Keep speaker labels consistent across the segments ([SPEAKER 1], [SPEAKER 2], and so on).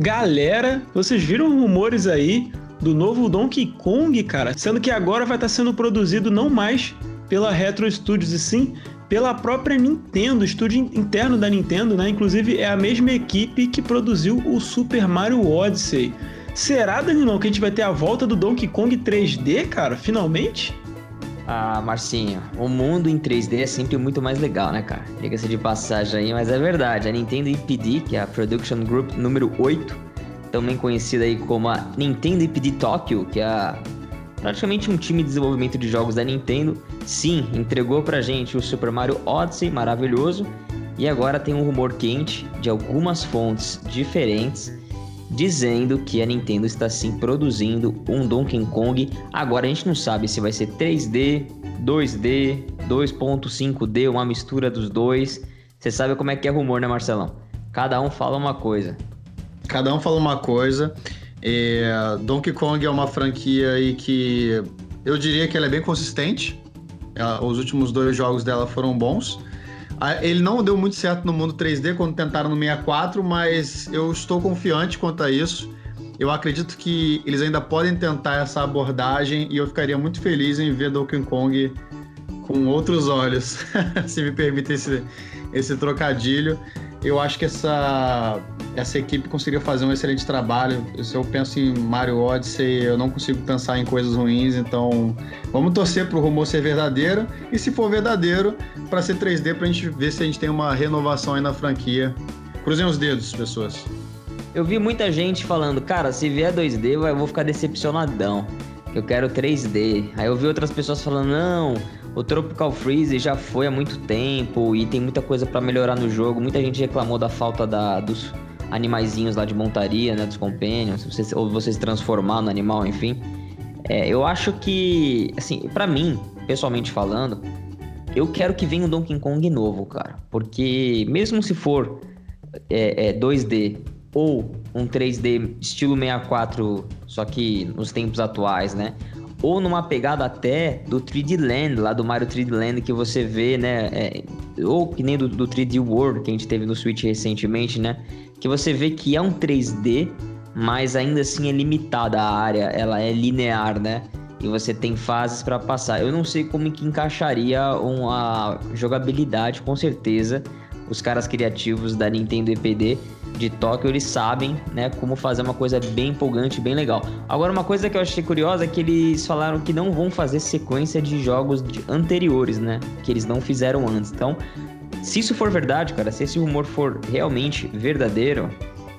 [SPEAKER 1] Galera, vocês viram rumores aí do novo Donkey Kong, cara? Sendo que agora vai estar sendo produzido não mais pela Retro Studios e sim pela própria Nintendo, estúdio interno da Nintendo, né? Inclusive é a mesma equipe que produziu o Super Mario Odyssey. Será, Danilão, que a gente vai ter a volta do Donkey Kong 3D, cara? Finalmente?
[SPEAKER 2] Ah, Marcinho, o mundo em 3D é sempre muito mais legal, né, cara? Diga-se de passagem aí, mas é verdade. A Nintendo IPD, que é a Production Group número 8, também conhecida aí como a Nintendo IPD Tokyo, que é praticamente um time de desenvolvimento de jogos da Nintendo, sim, entregou pra gente o Super Mario Odyssey, maravilhoso, e agora tem um rumor quente de algumas fontes diferentes dizendo que a Nintendo está sim produzindo um Donkey Kong. Agora a gente não sabe se vai ser 3D, 2D, 2.5D, uma mistura dos dois. Você sabe como é que é rumor, né, Marcelão? Cada um fala uma coisa.
[SPEAKER 3] Cada um fala uma coisa. É, Donkey Kong é uma franquia aí que eu diria que ela é bem consistente. Ela, os últimos dois jogos dela foram bons. Ele não deu muito certo no mundo 3D quando tentaram no 64, mas eu estou confiante quanto a isso. Eu acredito que eles ainda podem tentar essa abordagem e eu ficaria muito feliz em ver Donkey Kong com outros olhos, se me permite esse, esse trocadilho eu acho que essa, essa equipe conseguiria fazer um excelente trabalho. Se eu penso em Mario Odyssey, eu não consigo pensar em coisas ruins, então vamos torcer para o rumor ser verdadeiro. E se for verdadeiro, para ser 3D, para a gente ver se a gente tem uma renovação aí na franquia. Cruzem os dedos, pessoas.
[SPEAKER 2] Eu vi muita gente falando, cara, se vier 2D, eu vou ficar decepcionadão. Eu quero 3D. Aí eu vi outras pessoas falando, não, o Tropical Freeze já foi há muito tempo e tem muita coisa para melhorar no jogo. Muita gente reclamou da falta da, dos animaizinhos lá de montaria, né? Dos companions, você, ou você se transformar no animal, enfim. É, eu acho que, assim, para mim, pessoalmente falando, eu quero que venha um Donkey Kong novo, cara. Porque mesmo se for é, é, 2D ou um 3D estilo 64, só que nos tempos atuais, né? ou numa pegada até do 3D Land, lá do Mario 3D Land, que você vê, né? É, ou que nem do, do 3D World que a gente teve no Switch recentemente, né? Que você vê que é um 3D, mas ainda assim é limitada a área, ela é linear, né? E você tem fases para passar. Eu não sei como que encaixaria uma jogabilidade, com certeza. Os caras criativos da Nintendo EPD de Tóquio, eles sabem, né, como fazer uma coisa bem empolgante, bem legal. Agora, uma coisa que eu achei curiosa é que eles falaram que não vão fazer sequência de jogos de anteriores, né, que eles não fizeram antes. Então, se isso for verdade, cara, se esse rumor for realmente verdadeiro,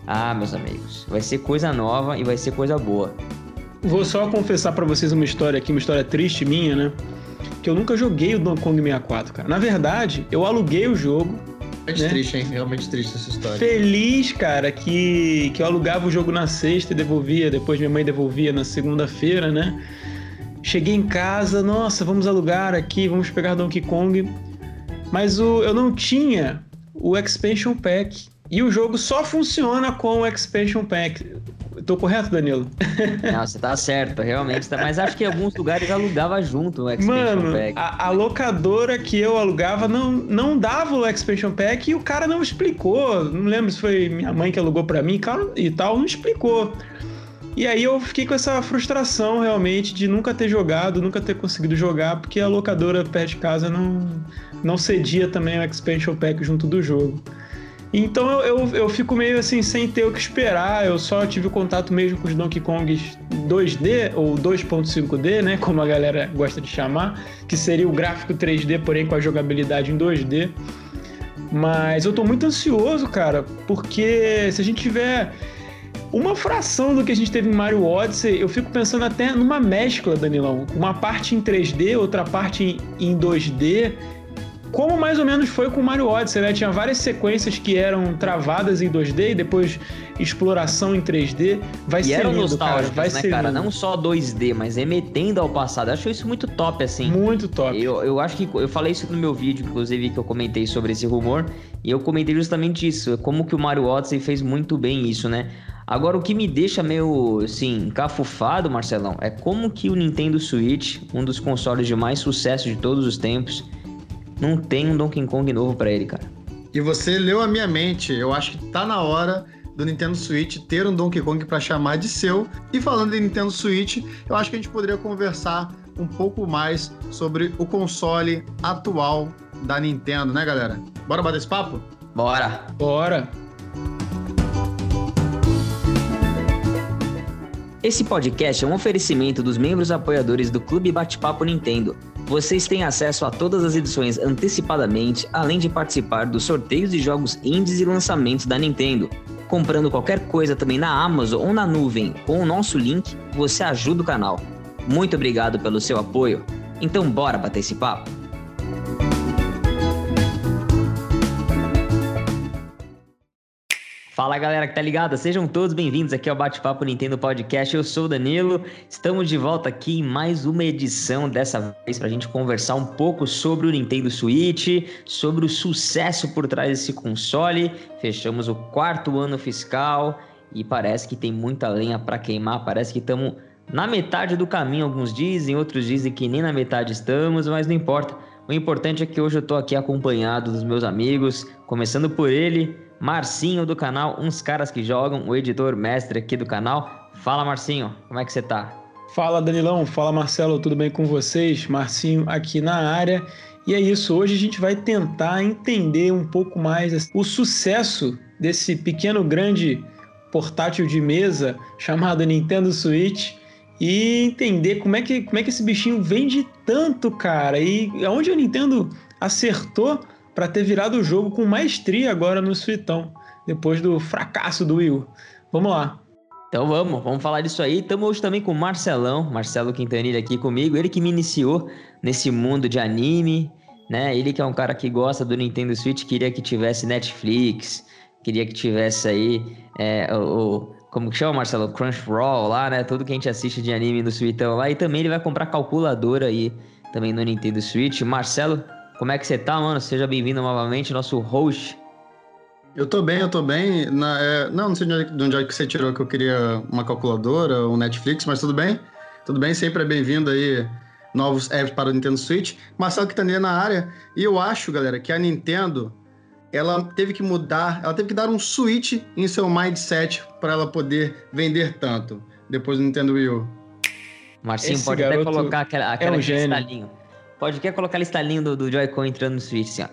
[SPEAKER 2] ah, meus amigos, vai ser coisa nova e vai ser coisa boa.
[SPEAKER 1] Vou só confessar para vocês uma história aqui, uma história triste minha, né? Que eu nunca joguei o Donkey Kong 64, cara. Na verdade, eu aluguei o jogo
[SPEAKER 3] Realmente né? triste, hein? Realmente triste essa história.
[SPEAKER 1] Feliz, cara, que, que eu alugava o jogo na sexta e devolvia, depois minha mãe devolvia na segunda-feira, né? Cheguei em casa, nossa, vamos alugar aqui, vamos pegar Donkey Kong. Mas o, eu não tinha o Expansion Pack. E o jogo só funciona com o Expansion Pack. Tô correto, Danilo?
[SPEAKER 2] Não, você tá certo, realmente. Tá, mas acho que em alguns lugares alugava junto o Expansion
[SPEAKER 1] Mano,
[SPEAKER 2] Pack.
[SPEAKER 1] A, a locadora que eu alugava não, não dava o Expansion Pack e o cara não explicou. Não lembro se foi minha mãe que alugou para mim e tal, não explicou. E aí eu fiquei com essa frustração realmente de nunca ter jogado, nunca ter conseguido jogar, porque a locadora perto de casa não, não cedia também o Expansion Pack junto do jogo. Então eu, eu, eu, fico meio assim, sem ter o que esperar. Eu só tive contato mesmo com os Donkey Kongs 2D ou 2.5D, né? Como a galera gosta de chamar, que seria o gráfico 3D, porém com a jogabilidade em 2D. Mas eu tô muito ansioso, cara, porque se a gente tiver uma fração do que a gente teve em Mario Odyssey, eu fico pensando até numa mescla, Danilão. Uma parte em 3D, outra parte em 2D como mais ou menos foi com o Mario Odyssey, né? Tinha várias sequências que eram travadas em 2D e depois exploração em 3D. Vai
[SPEAKER 2] e
[SPEAKER 1] ser
[SPEAKER 2] eram
[SPEAKER 1] lindo, cara. Vai
[SPEAKER 2] né,
[SPEAKER 1] ser
[SPEAKER 2] cara?
[SPEAKER 1] Lindo.
[SPEAKER 2] Não só 2D, mas remetendo ao passado. Eu acho isso muito top, assim.
[SPEAKER 1] Muito top.
[SPEAKER 2] Eu, eu acho que eu falei isso no meu vídeo, inclusive, que eu comentei sobre esse rumor. E eu comentei justamente isso. Como que o Mario Odyssey fez muito bem isso, né? Agora, o que me deixa meio, assim, encafufado, Marcelão, é como que o Nintendo Switch, um dos consoles de mais sucesso de todos os tempos, não tem um Donkey Kong novo para ele, cara.
[SPEAKER 3] E você leu a minha mente. Eu acho que tá na hora do Nintendo Switch ter um Donkey Kong para chamar de seu. E falando de Nintendo Switch, eu acho que a gente poderia conversar um pouco mais sobre o console atual da Nintendo, né, galera? Bora bater esse papo?
[SPEAKER 2] Bora!
[SPEAKER 1] Bora!
[SPEAKER 2] Esse podcast é um oferecimento dos membros apoiadores do Clube Bate-Papo Nintendo. Vocês têm acesso a todas as edições antecipadamente, além de participar dos sorteios de jogos indies e lançamentos da Nintendo. Comprando qualquer coisa também na Amazon ou na nuvem com o nosso link, você ajuda o canal. Muito obrigado pelo seu apoio. Então bora bater esse papo? Fala galera que tá ligada, sejam todos bem-vindos aqui ao Bate-Papo Nintendo Podcast. Eu sou o Danilo, estamos de volta aqui em mais uma edição, dessa vez pra gente conversar um pouco sobre o Nintendo Switch, sobre o sucesso por trás desse console. Fechamos o quarto ano fiscal e parece que tem muita lenha para queimar, parece que estamos na metade do caminho, alguns dizem, outros dizem que nem na metade estamos, mas não importa. O importante é que hoje eu tô aqui acompanhado dos meus amigos, começando por ele, Marcinho do canal Uns Caras que Jogam, o editor mestre aqui do canal. Fala Marcinho, como é que você tá?
[SPEAKER 1] Fala Danilão, fala Marcelo, tudo bem com vocês? Marcinho aqui na área. E é isso, hoje a gente vai tentar entender um pouco mais o sucesso desse pequeno grande portátil de mesa chamado Nintendo Switch e entender como é que, como é que esse bichinho vende tanto, cara, e aonde a Nintendo acertou para ter virado o jogo com maestria agora no Suitão, depois do fracasso do Wii U. Vamos lá.
[SPEAKER 2] Então vamos, vamos falar disso aí. Estamos hoje também com o Marcelão, Marcelo Quintanilha aqui comigo, ele que me iniciou nesse mundo de anime, né? Ele que é um cara que gosta do Nintendo Switch, queria que tivesse Netflix, queria que tivesse aí é, o, como que chama, Marcelo? Crunchyroll lá, né? Tudo que a gente assiste de anime no Switchão lá. E também ele vai comprar calculadora aí também no Nintendo Switch. Marcelo, como é que você tá, mano? Seja bem-vindo novamente, nosso host.
[SPEAKER 3] Eu tô bem, eu tô bem. Na, é, não, não sei de onde, de onde é que você tirou que eu queria uma calculadora, um Netflix, mas tudo bem. Tudo bem, sempre é bem-vindo aí novos apps para o Nintendo Switch. Marcelo que tá na área. E eu acho, galera, que a Nintendo ela teve que mudar, ela teve que dar um switch em seu mindset para ela poder vender tanto depois do Nintendo Wii U.
[SPEAKER 2] Marcinho, Esse pode até colocar aquela, aquela é um estalinho. Pode até colocar aquele estalinho do, do Joy-Con entrando no Switch, assim, ó.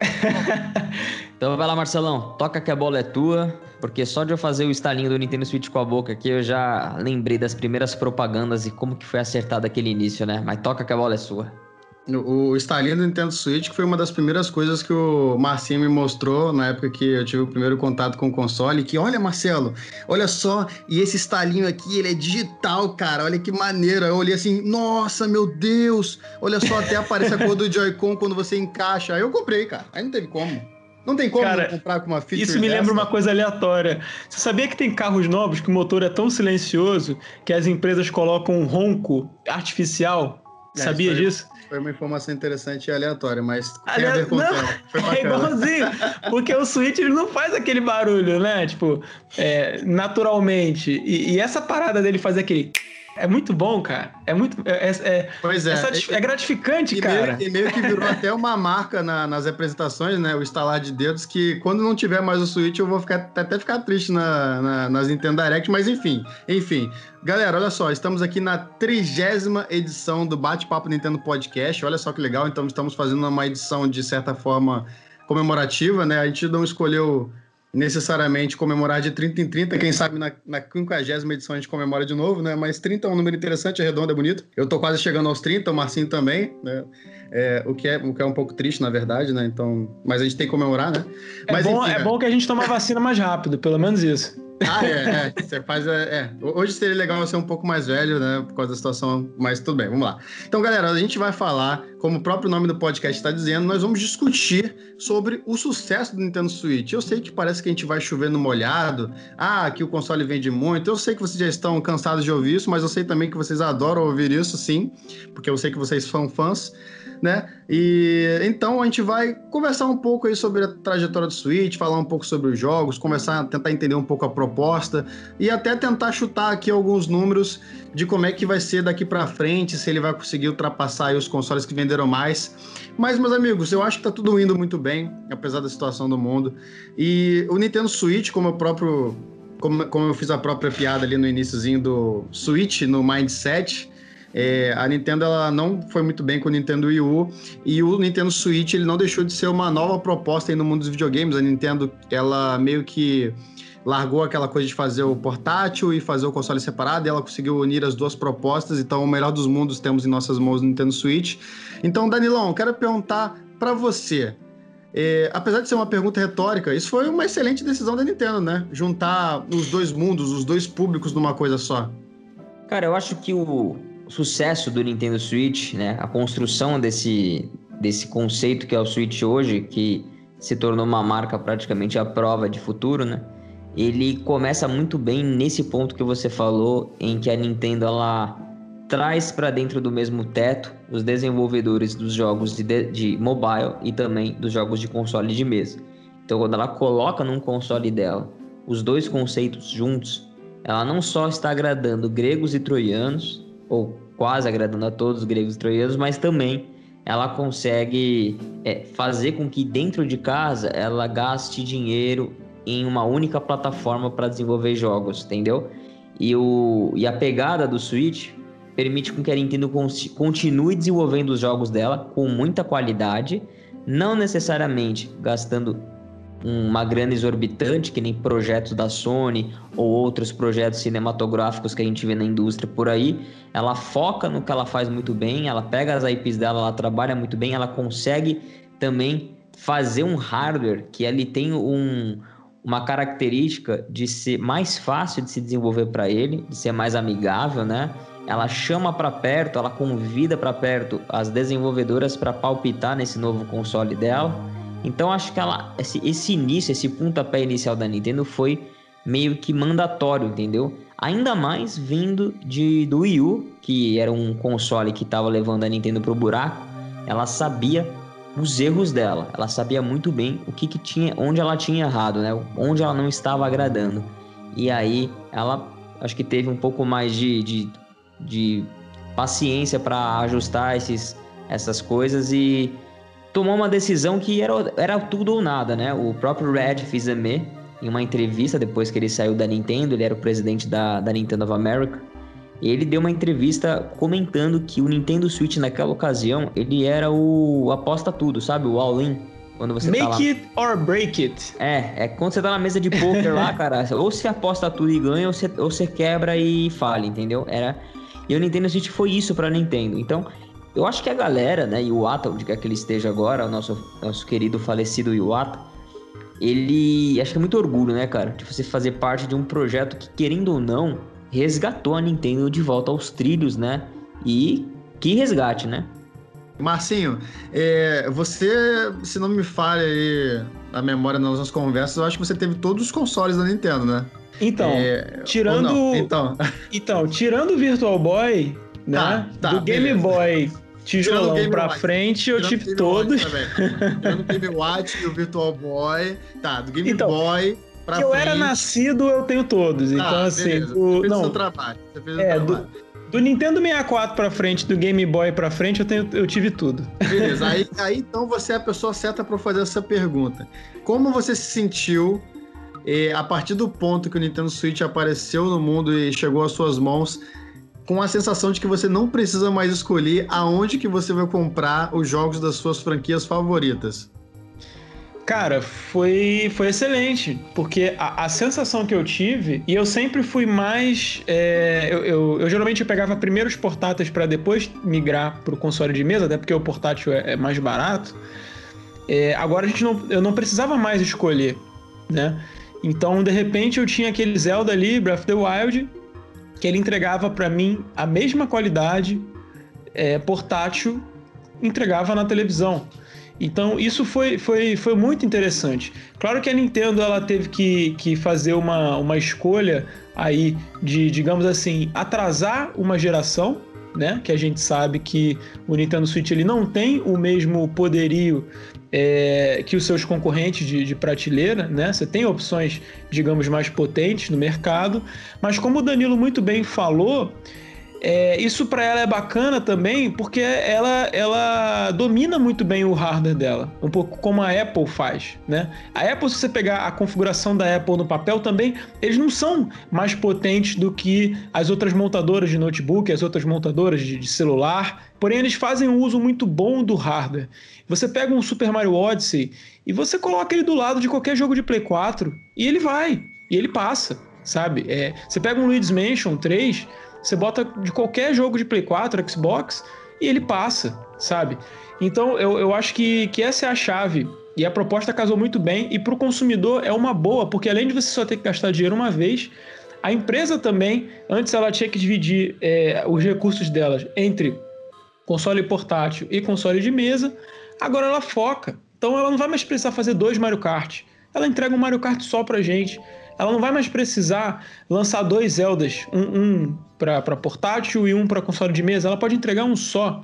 [SPEAKER 2] então vai lá, Marcelão. Toca que a bola é tua. Porque só de eu fazer o estalinho do Nintendo Switch com a boca aqui, eu já lembrei das primeiras propagandas e como que foi acertado aquele início, né? Mas toca que a bola é sua.
[SPEAKER 3] O estalinho do Nintendo Switch que foi uma das primeiras coisas que o Marcinho me mostrou na época que eu tive o primeiro contato com o console, que olha, Marcelo, olha só, e esse estalinho aqui, ele é digital, cara, olha que maneira. Eu olhei assim, nossa, meu Deus, olha só, até aparece a cor do Joy-Con quando você encaixa. Aí eu comprei, cara, aí não teve como. Não tem como Cara, comprar com uma feature
[SPEAKER 1] Isso me
[SPEAKER 3] dessa?
[SPEAKER 1] lembra uma coisa aleatória. Você sabia que tem carros novos que o motor é tão silencioso que as empresas colocam um ronco artificial? É, Sabia disso?
[SPEAKER 3] Foi uma informação interessante e aleatória, mas tem a ver com não,
[SPEAKER 1] o É igualzinho, porque o Switch ele não faz aquele barulho, né? Tipo, é, naturalmente. E, e, essa parada dele fazer aquele é muito bom, cara. É muito. É, é, é
[SPEAKER 3] pois é.
[SPEAKER 1] É, é gratificante,
[SPEAKER 3] e
[SPEAKER 1] cara.
[SPEAKER 3] Meio, e meio que virou até uma marca na, nas apresentações, né? O instalar de dedos, que quando não tiver mais o Switch, eu vou ficar, até ficar triste na, na, nas Nintendo Direct, mas enfim. Enfim. Galera, olha só, estamos aqui na trigésima edição do Bate-Papo Nintendo Podcast. Olha só que legal. Então, estamos fazendo uma edição, de certa forma, comemorativa, né? A gente não escolheu necessariamente comemorar de 30 em 30. Quem sabe na, na 50 edição a gente comemora de novo, né? Mas 30 é um número interessante, é redondo, é bonito. Eu tô quase chegando aos 30, o Marcinho também, né? É, o, que é, o que é um pouco triste, na verdade, né? Então, mas a gente tem que comemorar, né?
[SPEAKER 1] É,
[SPEAKER 3] mas,
[SPEAKER 1] bom, enfim, é bom que a gente toma vacina mais rápido, pelo menos isso.
[SPEAKER 3] Ah, é, é. Você faz. É, é. Hoje seria legal ser um pouco mais velho, né? Por causa da situação, mas tudo bem, vamos lá. Então, galera, a gente vai falar, como o próprio nome do podcast está dizendo, nós vamos discutir sobre o sucesso do Nintendo Switch. Eu sei que parece que a gente vai chover no molhado, ah, que o console vende muito. Eu sei que vocês já estão cansados de ouvir isso, mas eu sei também que vocês adoram ouvir isso, sim, porque eu sei que vocês são fãs. Né? E então a gente vai conversar um pouco aí sobre a trajetória do Switch, falar um pouco sobre os jogos, começar tentar entender um pouco a proposta e até tentar chutar aqui alguns números de como é que vai ser daqui para frente, se ele vai conseguir ultrapassar os consoles que venderam mais. Mas meus amigos, eu acho que tá tudo indo muito bem, apesar da situação do mundo. E o Nintendo Switch, como o próprio como, como eu fiz a própria piada ali no iníciozinho do Switch, no Mindset, é, a Nintendo ela não foi muito bem com o Nintendo Wii U e o Nintendo Switch ele não deixou de ser uma nova proposta no mundo dos videogames. A Nintendo ela meio que largou aquela coisa de fazer o portátil e fazer o console separado, e ela conseguiu unir as duas propostas. Então, o melhor dos mundos temos em nossas mãos no Nintendo Switch. Então, Danilão, quero perguntar para você. É, apesar de ser uma pergunta retórica, isso foi uma excelente decisão da Nintendo, né? Juntar os dois mundos, os dois públicos numa coisa só.
[SPEAKER 2] Cara, eu acho que o, sucesso do Nintendo Switch, né, a construção desse, desse conceito que é o Switch hoje, que se tornou uma marca praticamente à prova de futuro, né? Ele começa muito bem nesse ponto que você falou, em que a Nintendo ela traz para dentro do mesmo teto os desenvolvedores dos jogos de, de mobile e também dos jogos de console de mesa. Então, quando ela coloca num console dela os dois conceitos juntos, ela não só está agradando gregos e troianos, ou quase agradando a todos os gregos e troianos, mas também ela consegue é, fazer com que dentro de casa ela gaste dinheiro em uma única plataforma para desenvolver jogos, entendeu? E, o, e a pegada do Switch permite com que a Nintendo continue desenvolvendo os jogos dela com muita qualidade, não necessariamente gastando uma grana exorbitante, que nem projetos da Sony ou outros projetos cinematográficos que a gente vê na indústria por aí. Ela foca no que ela faz muito bem, ela pega as IPs dela, ela trabalha muito bem, ela consegue também fazer um hardware que ele tem um, uma característica de ser mais fácil de se desenvolver para ele, de ser mais amigável, né? Ela chama para perto, ela convida para perto as desenvolvedoras para palpitar nesse novo console dela então acho que ela, esse, esse início, esse pontapé inicial da Nintendo foi meio que mandatório, entendeu? Ainda mais vindo de, do Wii U, que era um console que estava levando a Nintendo pro buraco. Ela sabia os erros dela, ela sabia muito bem o que, que tinha, onde ela tinha errado, né? Onde ela não estava agradando. E aí ela acho que teve um pouco mais de, de, de paciência para ajustar esses, essas coisas e tomou uma decisão que era, era tudo ou nada, né? O próprio Red Fils-Aimé, em uma entrevista depois que ele saiu da Nintendo, ele era o presidente da, da Nintendo of America, ele deu uma entrevista comentando que o Nintendo Switch naquela ocasião, ele era o aposta tudo, sabe? O all-in.
[SPEAKER 1] Quando você Make tá lá... it or break it.
[SPEAKER 2] É, é quando você tá na mesa de poker lá, cara, ou você aposta tudo e ganha, ou você, ou você quebra e fala, entendeu? Era... E o Nintendo Switch foi isso pra Nintendo. Então, eu acho que a galera, né, Iwata, onde quer que ele esteja agora, o nosso, nosso querido falecido Iwata, ele. Acho que é muito orgulho, né, cara, de você fazer parte de um projeto que, querendo ou não, resgatou a Nintendo de volta aos trilhos, né? E que resgate, né?
[SPEAKER 3] Marcinho, é, você, se não me falha aí a memória nas nossas conversas, eu acho que você teve todos os consoles da Nintendo, né?
[SPEAKER 1] Então, é, tirando. Então. então, tirando o Virtual Boy, né? Tá, tá, do Game beleza. Boy tijolão Game pra Watch. frente, eu tive todos.
[SPEAKER 3] Tirando o Game Watch e o Virtual Boy. Tá, do Game então, Boy pra
[SPEAKER 1] que
[SPEAKER 3] frente.
[SPEAKER 1] eu era nascido, eu tenho todos. Tá, então, assim.
[SPEAKER 3] Beleza. Você fez não, o seu trabalho. Você fez é, o
[SPEAKER 1] trabalho. Do, do Nintendo 64 pra frente, do Game Boy pra frente, eu, tenho, eu tive tudo.
[SPEAKER 3] Beleza, aí, aí então você é a pessoa certa para fazer essa pergunta. Como você se sentiu eh, a partir do ponto que o Nintendo Switch apareceu no mundo e chegou às suas mãos? Com a sensação de que você não precisa mais escolher aonde que você vai comprar os jogos das suas franquias favoritas.
[SPEAKER 1] Cara, foi, foi excelente, porque a, a sensação que eu tive, e eu sempre fui mais. É, eu, eu, eu, geralmente pegava primeiro os portáteis para depois migrar para o console de mesa, até porque o portátil é, é mais barato. É, agora a gente não, eu não precisava mais escolher, né? Então, de repente, eu tinha aquele Zelda ali, Breath of the Wild, que ele entregava para mim a mesma qualidade é, portátil entregava na televisão. Então isso foi, foi, foi muito interessante. Claro que a Nintendo ela teve que, que fazer uma, uma escolha aí de, digamos assim, atrasar uma geração, né? Que a gente sabe que o Nintendo Switch ele não tem o mesmo poderio é, que os seus concorrentes de, de, prateleira, né? Você tem opções, digamos, mais potentes no mercado, mas como o Danilo muito bem falou, é, isso para ela é bacana também porque ela, ela domina muito bem o hardware dela, um pouco como a Apple faz, né? A Apple, se você pegar a configuração da Apple no papel também, eles não são mais potentes do que as outras montadoras de notebook, as outras montadoras de, de celular, porém eles fazem um uso muito bom do hardware. Você pega um Super Mario Odyssey e você coloca ele do lado de qualquer jogo de Play 4 e ele vai, e ele passa, sabe? É, você pega um Luigi's Mansion 3 você bota de qualquer jogo de Play 4, Xbox, e ele passa, sabe? Então eu, eu acho que, que essa é a chave. E a proposta casou muito bem. E para o consumidor é uma boa, porque além de você só ter que gastar dinheiro uma vez, a empresa também, antes ela tinha que dividir é, os recursos delas entre console portátil e console de mesa. Agora ela foca. Então ela não vai mais precisar fazer dois Mario Kart. Ela entrega um Mario Kart só pra gente. Ela não vai mais precisar lançar dois Zeldas, um, um para portátil e um para console de mesa, ela pode entregar um só.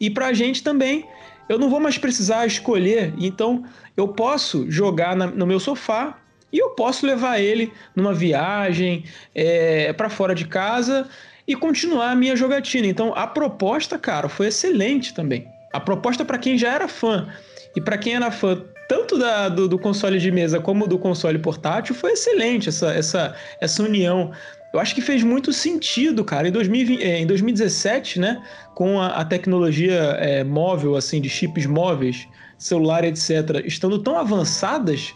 [SPEAKER 1] E para a gente também, eu não vou mais precisar escolher, então eu posso jogar na, no meu sofá e eu posso levar ele numa viagem é, para fora de casa e continuar a minha jogatina. Então a proposta, cara, foi excelente também. A proposta para quem já era fã e para quem era fã tanto da, do, do, console de mesa como do console portátil foi excelente essa, essa, essa união eu acho que fez muito sentido, cara. Em, 2020, é, em 2017, né, com a, a tecnologia é, móvel, assim, de chips móveis, celular, etc., estando tão avançadas,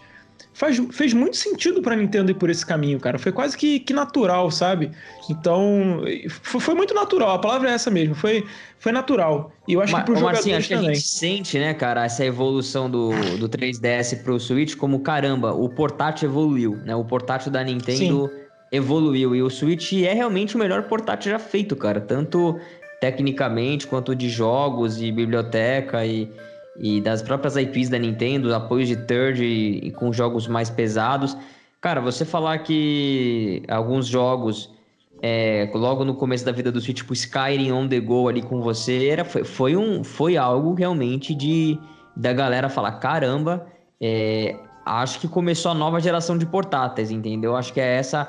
[SPEAKER 1] faz, fez muito sentido para Nintendo ir por esse caminho, cara. Foi quase que, que natural, sabe? Então, foi, foi, muito natural. A palavra é essa mesmo. Foi, foi natural. E eu acho Mas, que pro Marcinho, acho também. que a gente
[SPEAKER 2] sente, né, cara, essa evolução do, do 3DS pro Switch como, caramba, o portátil evoluiu, né? O portátil da Nintendo... Sim evoluiu. E o Switch é realmente o melhor portátil já feito, cara. Tanto tecnicamente quanto de jogos e biblioteca e, e das próprias IPs da Nintendo, apoio de third e, com jogos mais pesados. Cara, você falar que alguns jogos é, logo no começo da vida do Switch, tipo Skyrim on the go ali com você, era, foi, foi, um, foi algo realmente de da galera falar, caramba, é, acho que começou a nova geração de portáteis, entendeu? Acho que é essa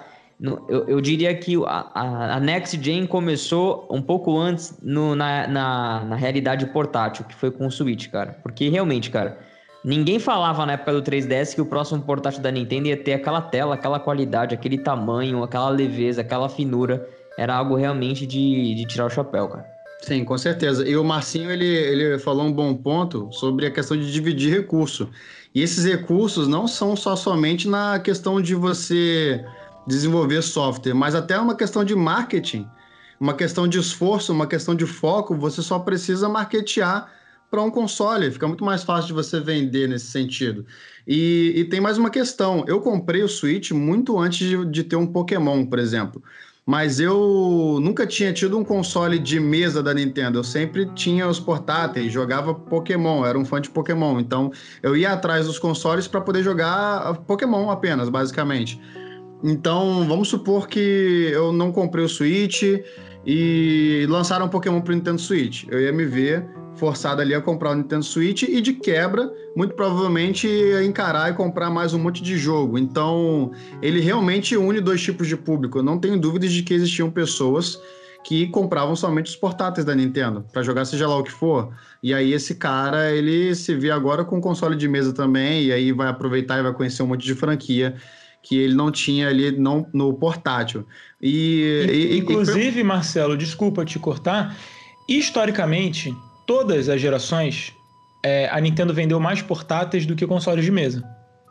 [SPEAKER 2] eu, eu diria que a, a, Next Gen começou um pouco antes no, na, na, na, realidade portátil, que foi com o Switch, cara. Porque realmente, cara, ninguém falava na época do 3DS que o próximo portátil da Nintendo ia ter aquela tela, aquela qualidade, aquele tamanho, aquela leveza, aquela finura. Era algo realmente de, de tirar o chapéu, cara.
[SPEAKER 3] Sim, com certeza. E o Marcinho, ele, ele falou um bom ponto sobre a questão de dividir recurso. E esses recursos não são só somente na questão de você desenvolver software, mas até uma questão de marketing, uma questão de esforço, uma questão de foco, você só precisa marketear para um console, fica muito mais fácil de você vender nesse sentido. E, e tem mais uma questão: eu comprei o Switch muito antes de, de ter um Pokémon, por exemplo. Mas eu nunca tinha tido um console de mesa da Nintendo. Eu sempre tinha os portáteis, jogava Pokémon, era um fã de Pokémon. Então eu ia atrás dos consoles para poder jogar Pokémon apenas, basicamente. Então, vamos supor que eu não comprei o Switch e lançaram um Pokémon pro Nintendo Switch. Eu ia me ver forçado ali a comprar o Nintendo Switch e de quebra, muito provavelmente encarar e comprar mais um monte de jogo. Então, ele realmente une dois tipos de público. Eu não tenho dúvidas de que existiam pessoas que compravam somente os portáteis da Nintendo para jogar seja lá o que for. E aí esse cara, ele se vê agora com console de mesa também e aí vai aproveitar e vai conhecer um monte de franquia que ele não tinha ali não, no portátil.
[SPEAKER 1] E, e Inclusive, e... Marcelo, desculpa te cortar, historicamente, todas as gerações, é, a Nintendo vendeu mais portáteis do que consoles de mesa.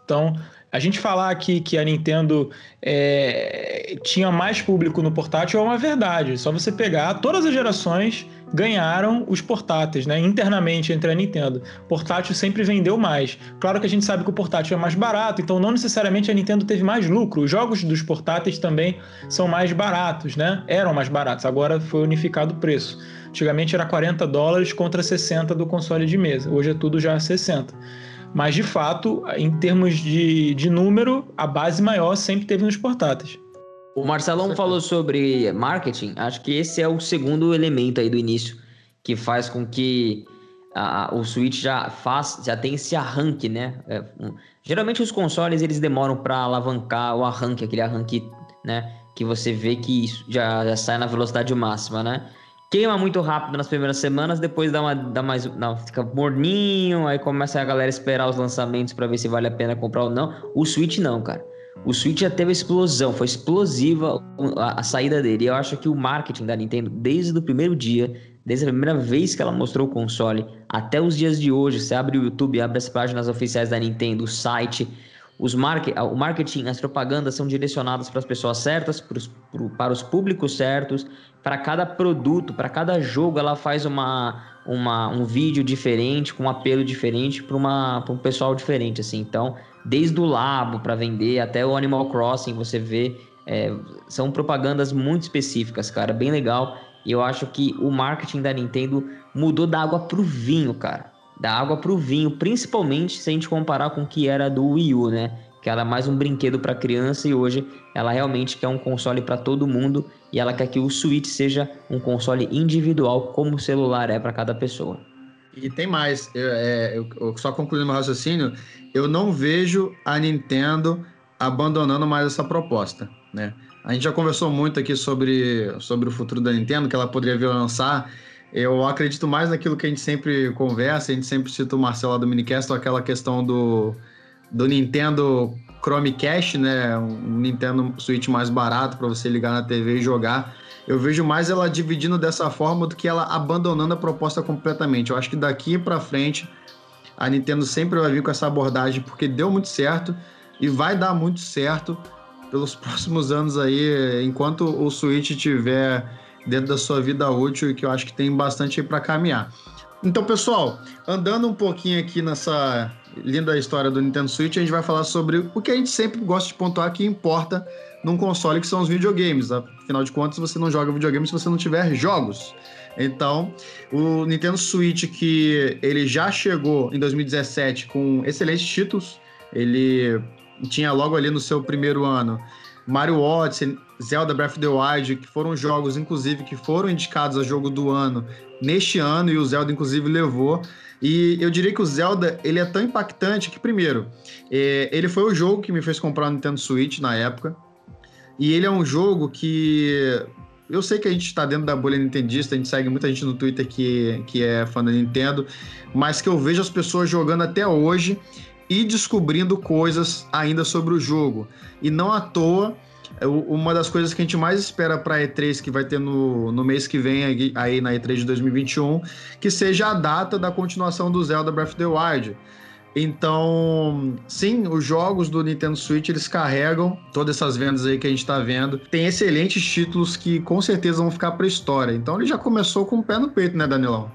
[SPEAKER 1] Então, a gente falar aqui que a Nintendo é, tinha mais público no portátil é uma verdade. Só você pegar todas as gerações ganharam os portáteis, né? Internamente entre a Nintendo. Portátil sempre vendeu mais. Claro que a gente sabe que o portátil é mais barato, então não necessariamente a Nintendo teve mais lucro. Os jogos dos portáteis também são mais baratos, né? Eram mais baratos. Agora foi unificado o preço. Antigamente era 40 dólares contra 60 do console de mesa. Hoje é tudo já 60. Mas de fato, em termos de, de número, a base maior sempre teve nos portáteis.
[SPEAKER 2] O Marcelão falou sobre marketing. Acho que esse é o segundo elemento aí do início que faz com que a, o Switch já faz, já tem esse arranque, né? É, um, geralmente os consoles eles demoram para alavancar o arranque, aquele arranque, né? Que você vê que já, já sai na velocidade máxima, né? Queima muito rápido nas primeiras semanas, depois dá, uma, dá mais, não, fica morninho, aí começa a galera esperar os lançamentos para ver se vale a pena comprar ou não. O Switch não, cara. O Switch já teve explosão, foi explosiva a, a saída dele. E eu acho que o marketing da Nintendo, desde o primeiro dia, desde a primeira vez que ela mostrou o console até os dias de hoje. Você abre o YouTube, abre as páginas oficiais da Nintendo, o site. Os market, o marketing, as propagandas são direcionadas para as pessoas certas, para os, para os públicos certos. Para cada produto, para cada jogo, ela faz uma, uma, um vídeo diferente, com um apelo diferente para um pessoal diferente. assim. Então, desde o Labo para vender até o Animal Crossing, você vê. É, são propagandas muito específicas, cara, bem legal. E eu acho que o marketing da Nintendo mudou da água pro vinho, cara. Da água pro vinho, principalmente se a gente comparar com o que era do Wii U, né? Que era mais um brinquedo para criança e hoje ela realmente quer um console para todo mundo e ela quer que o Switch seja um console individual, como o celular é para cada pessoa.
[SPEAKER 3] E tem mais, eu, é, eu, só concluindo meu raciocínio, eu não vejo a Nintendo abandonando mais essa proposta, né? A gente já conversou muito aqui sobre, sobre o futuro da Nintendo, que ela poderia vir lançar. Eu acredito mais naquilo que a gente sempre conversa, a gente sempre cita o Marcelo lá do Minicast, aquela questão do, do Nintendo Chromecast, né? Um Nintendo Switch mais barato para você ligar na TV e jogar. Eu vejo mais ela dividindo dessa forma do que ela abandonando a proposta completamente. Eu acho que daqui para frente a Nintendo sempre vai vir com essa abordagem porque deu muito certo e vai dar muito certo pelos próximos anos aí, enquanto o Switch tiver dentro da sua vida útil, que eu acho que tem bastante para caminhar. Então, pessoal, andando um pouquinho aqui nessa linda história do Nintendo Switch, a gente vai falar sobre o que a gente sempre gosta de pontuar que importa num console, que são os videogames. Afinal de contas, você não joga videogame se você não tiver jogos. Então, o Nintendo Switch, que ele já chegou em 2017 com excelentes títulos, ele tinha logo ali no seu primeiro ano Mario Odyssey, Zelda Breath of the Wild, que foram jogos, inclusive, que foram indicados a jogo do ano neste ano, e o Zelda, inclusive, levou. E eu diria que o Zelda, ele é tão impactante que, primeiro, é, ele foi o jogo que me fez comprar o Nintendo Switch na época, e ele é um jogo que... Eu sei que a gente está dentro da bolha nintendista, a gente segue muita gente no Twitter que, que é fã da Nintendo, mas que eu vejo as pessoas jogando até hoje e descobrindo coisas ainda sobre o jogo. E não à toa, uma das coisas que a gente mais espera para a E3 que vai ter no, no mês que vem aí na E3 de 2021, que seja a data da continuação do Zelda Breath of the Wild. Então, sim, os jogos do Nintendo Switch eles carregam todas essas vendas aí que a gente está vendo. Tem excelentes títulos que com certeza vão ficar para história. Então, ele já começou com o pé no peito, né, Danilão?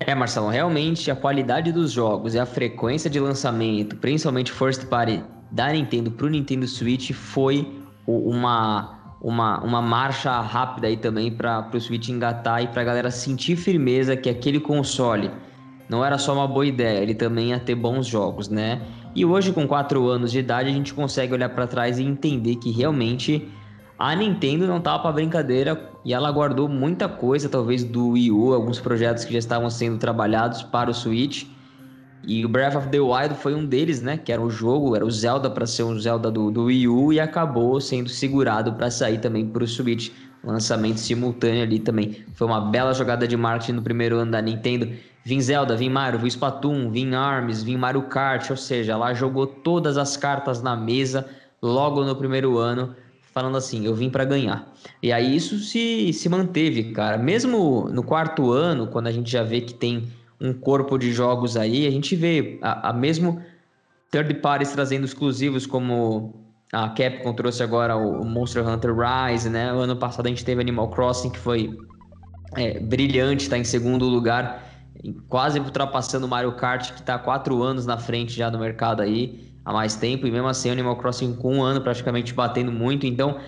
[SPEAKER 2] É, Marcelo, realmente a qualidade dos jogos e a frequência de lançamento, principalmente First Party da Nintendo para o Nintendo Switch, foi uma, uma, uma marcha rápida aí também para o Switch engatar e para a galera sentir firmeza que aquele console não era só uma boa ideia, ele também ia ter bons jogos, né? E hoje, com 4 anos de idade, a gente consegue olhar para trás e entender que realmente a Nintendo não tava para brincadeira e ela guardou muita coisa, talvez do Wii U, alguns projetos que já estavam sendo trabalhados para o Switch. E o Breath of the Wild foi um deles, né? Que era o jogo, era o Zelda para ser um Zelda do, do Wii U e acabou sendo segurado para sair também para o Switch. Lançamento simultâneo ali também. Foi uma bela jogada de marketing no primeiro ano da Nintendo. Vim Zelda, vim Mario, vim Splatoon, vim ARMS, vim Mario Kart, ou seja, ela jogou todas as cartas na mesa logo no primeiro ano falando assim, eu vim para ganhar. E aí isso se, se manteve, cara. Mesmo no quarto ano, quando a gente já vê que tem um corpo de jogos aí, a gente vê a, a mesmo third parties trazendo exclusivos como a Capcom trouxe agora o Monster Hunter Rise, né? O ano passado a gente teve Animal Crossing que foi é, brilhante, está em segundo lugar, quase ultrapassando Mario Kart que está quatro anos na frente já no mercado aí há mais tempo, e mesmo assim Animal Crossing com um ano praticamente batendo muito, então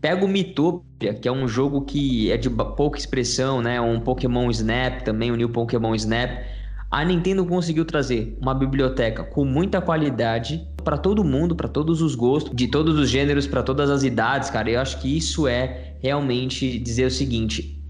[SPEAKER 2] pega o Mitopia, que é um jogo que é de pouca expressão, né? Um Pokémon Snap também, o New Pokémon Snap. a Nintendo conseguiu trazer uma biblioteca com muita qualidade para todo mundo, para todos os gostos, de todos os gêneros, para todas as idades, cara. Eu acho que isso é realmente dizer o seguinte: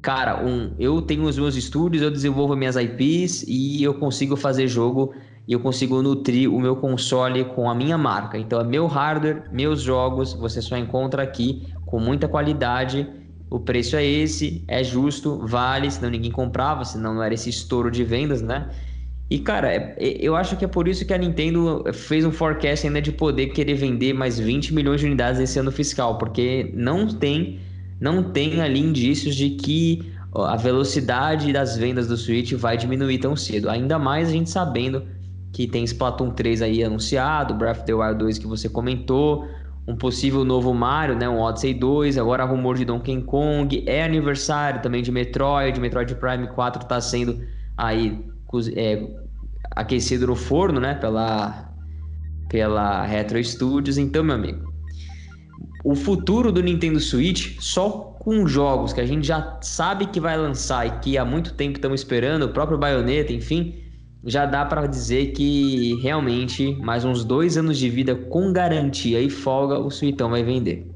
[SPEAKER 2] cara, um, eu tenho os meus estúdios, eu desenvolvo minhas IPs e eu consigo fazer jogo e eu consigo nutrir o meu console com a minha marca. Então é meu hardware, meus jogos, você só encontra aqui com muita qualidade. O preço é esse, é justo, vale, senão ninguém comprava, senão não era esse estouro de vendas, né? E cara, é, é, eu acho que é por isso que a Nintendo fez um forecast ainda de poder querer vender mais 20 milhões de unidades nesse ano fiscal, porque não tem não tem ali indícios de que a velocidade das vendas do Switch vai diminuir tão cedo. Ainda mais a gente sabendo que tem Splatoon 3 aí anunciado, Breath of the Wild 2 que você comentou, um possível novo Mario, né, um Odyssey 2, agora rumor de Donkey Kong, é aniversário também de Metroid, Metroid Prime 4 está sendo aí é, aquecido no forno, né, pela pela Retro Studios, então, meu amigo, o futuro do Nintendo Switch só com jogos que a gente já sabe que vai lançar e que há muito tempo estamos esperando, o próprio Bayonetta, enfim, já dá para dizer que realmente mais uns dois anos de vida com garantia e folga o Switchão vai vender.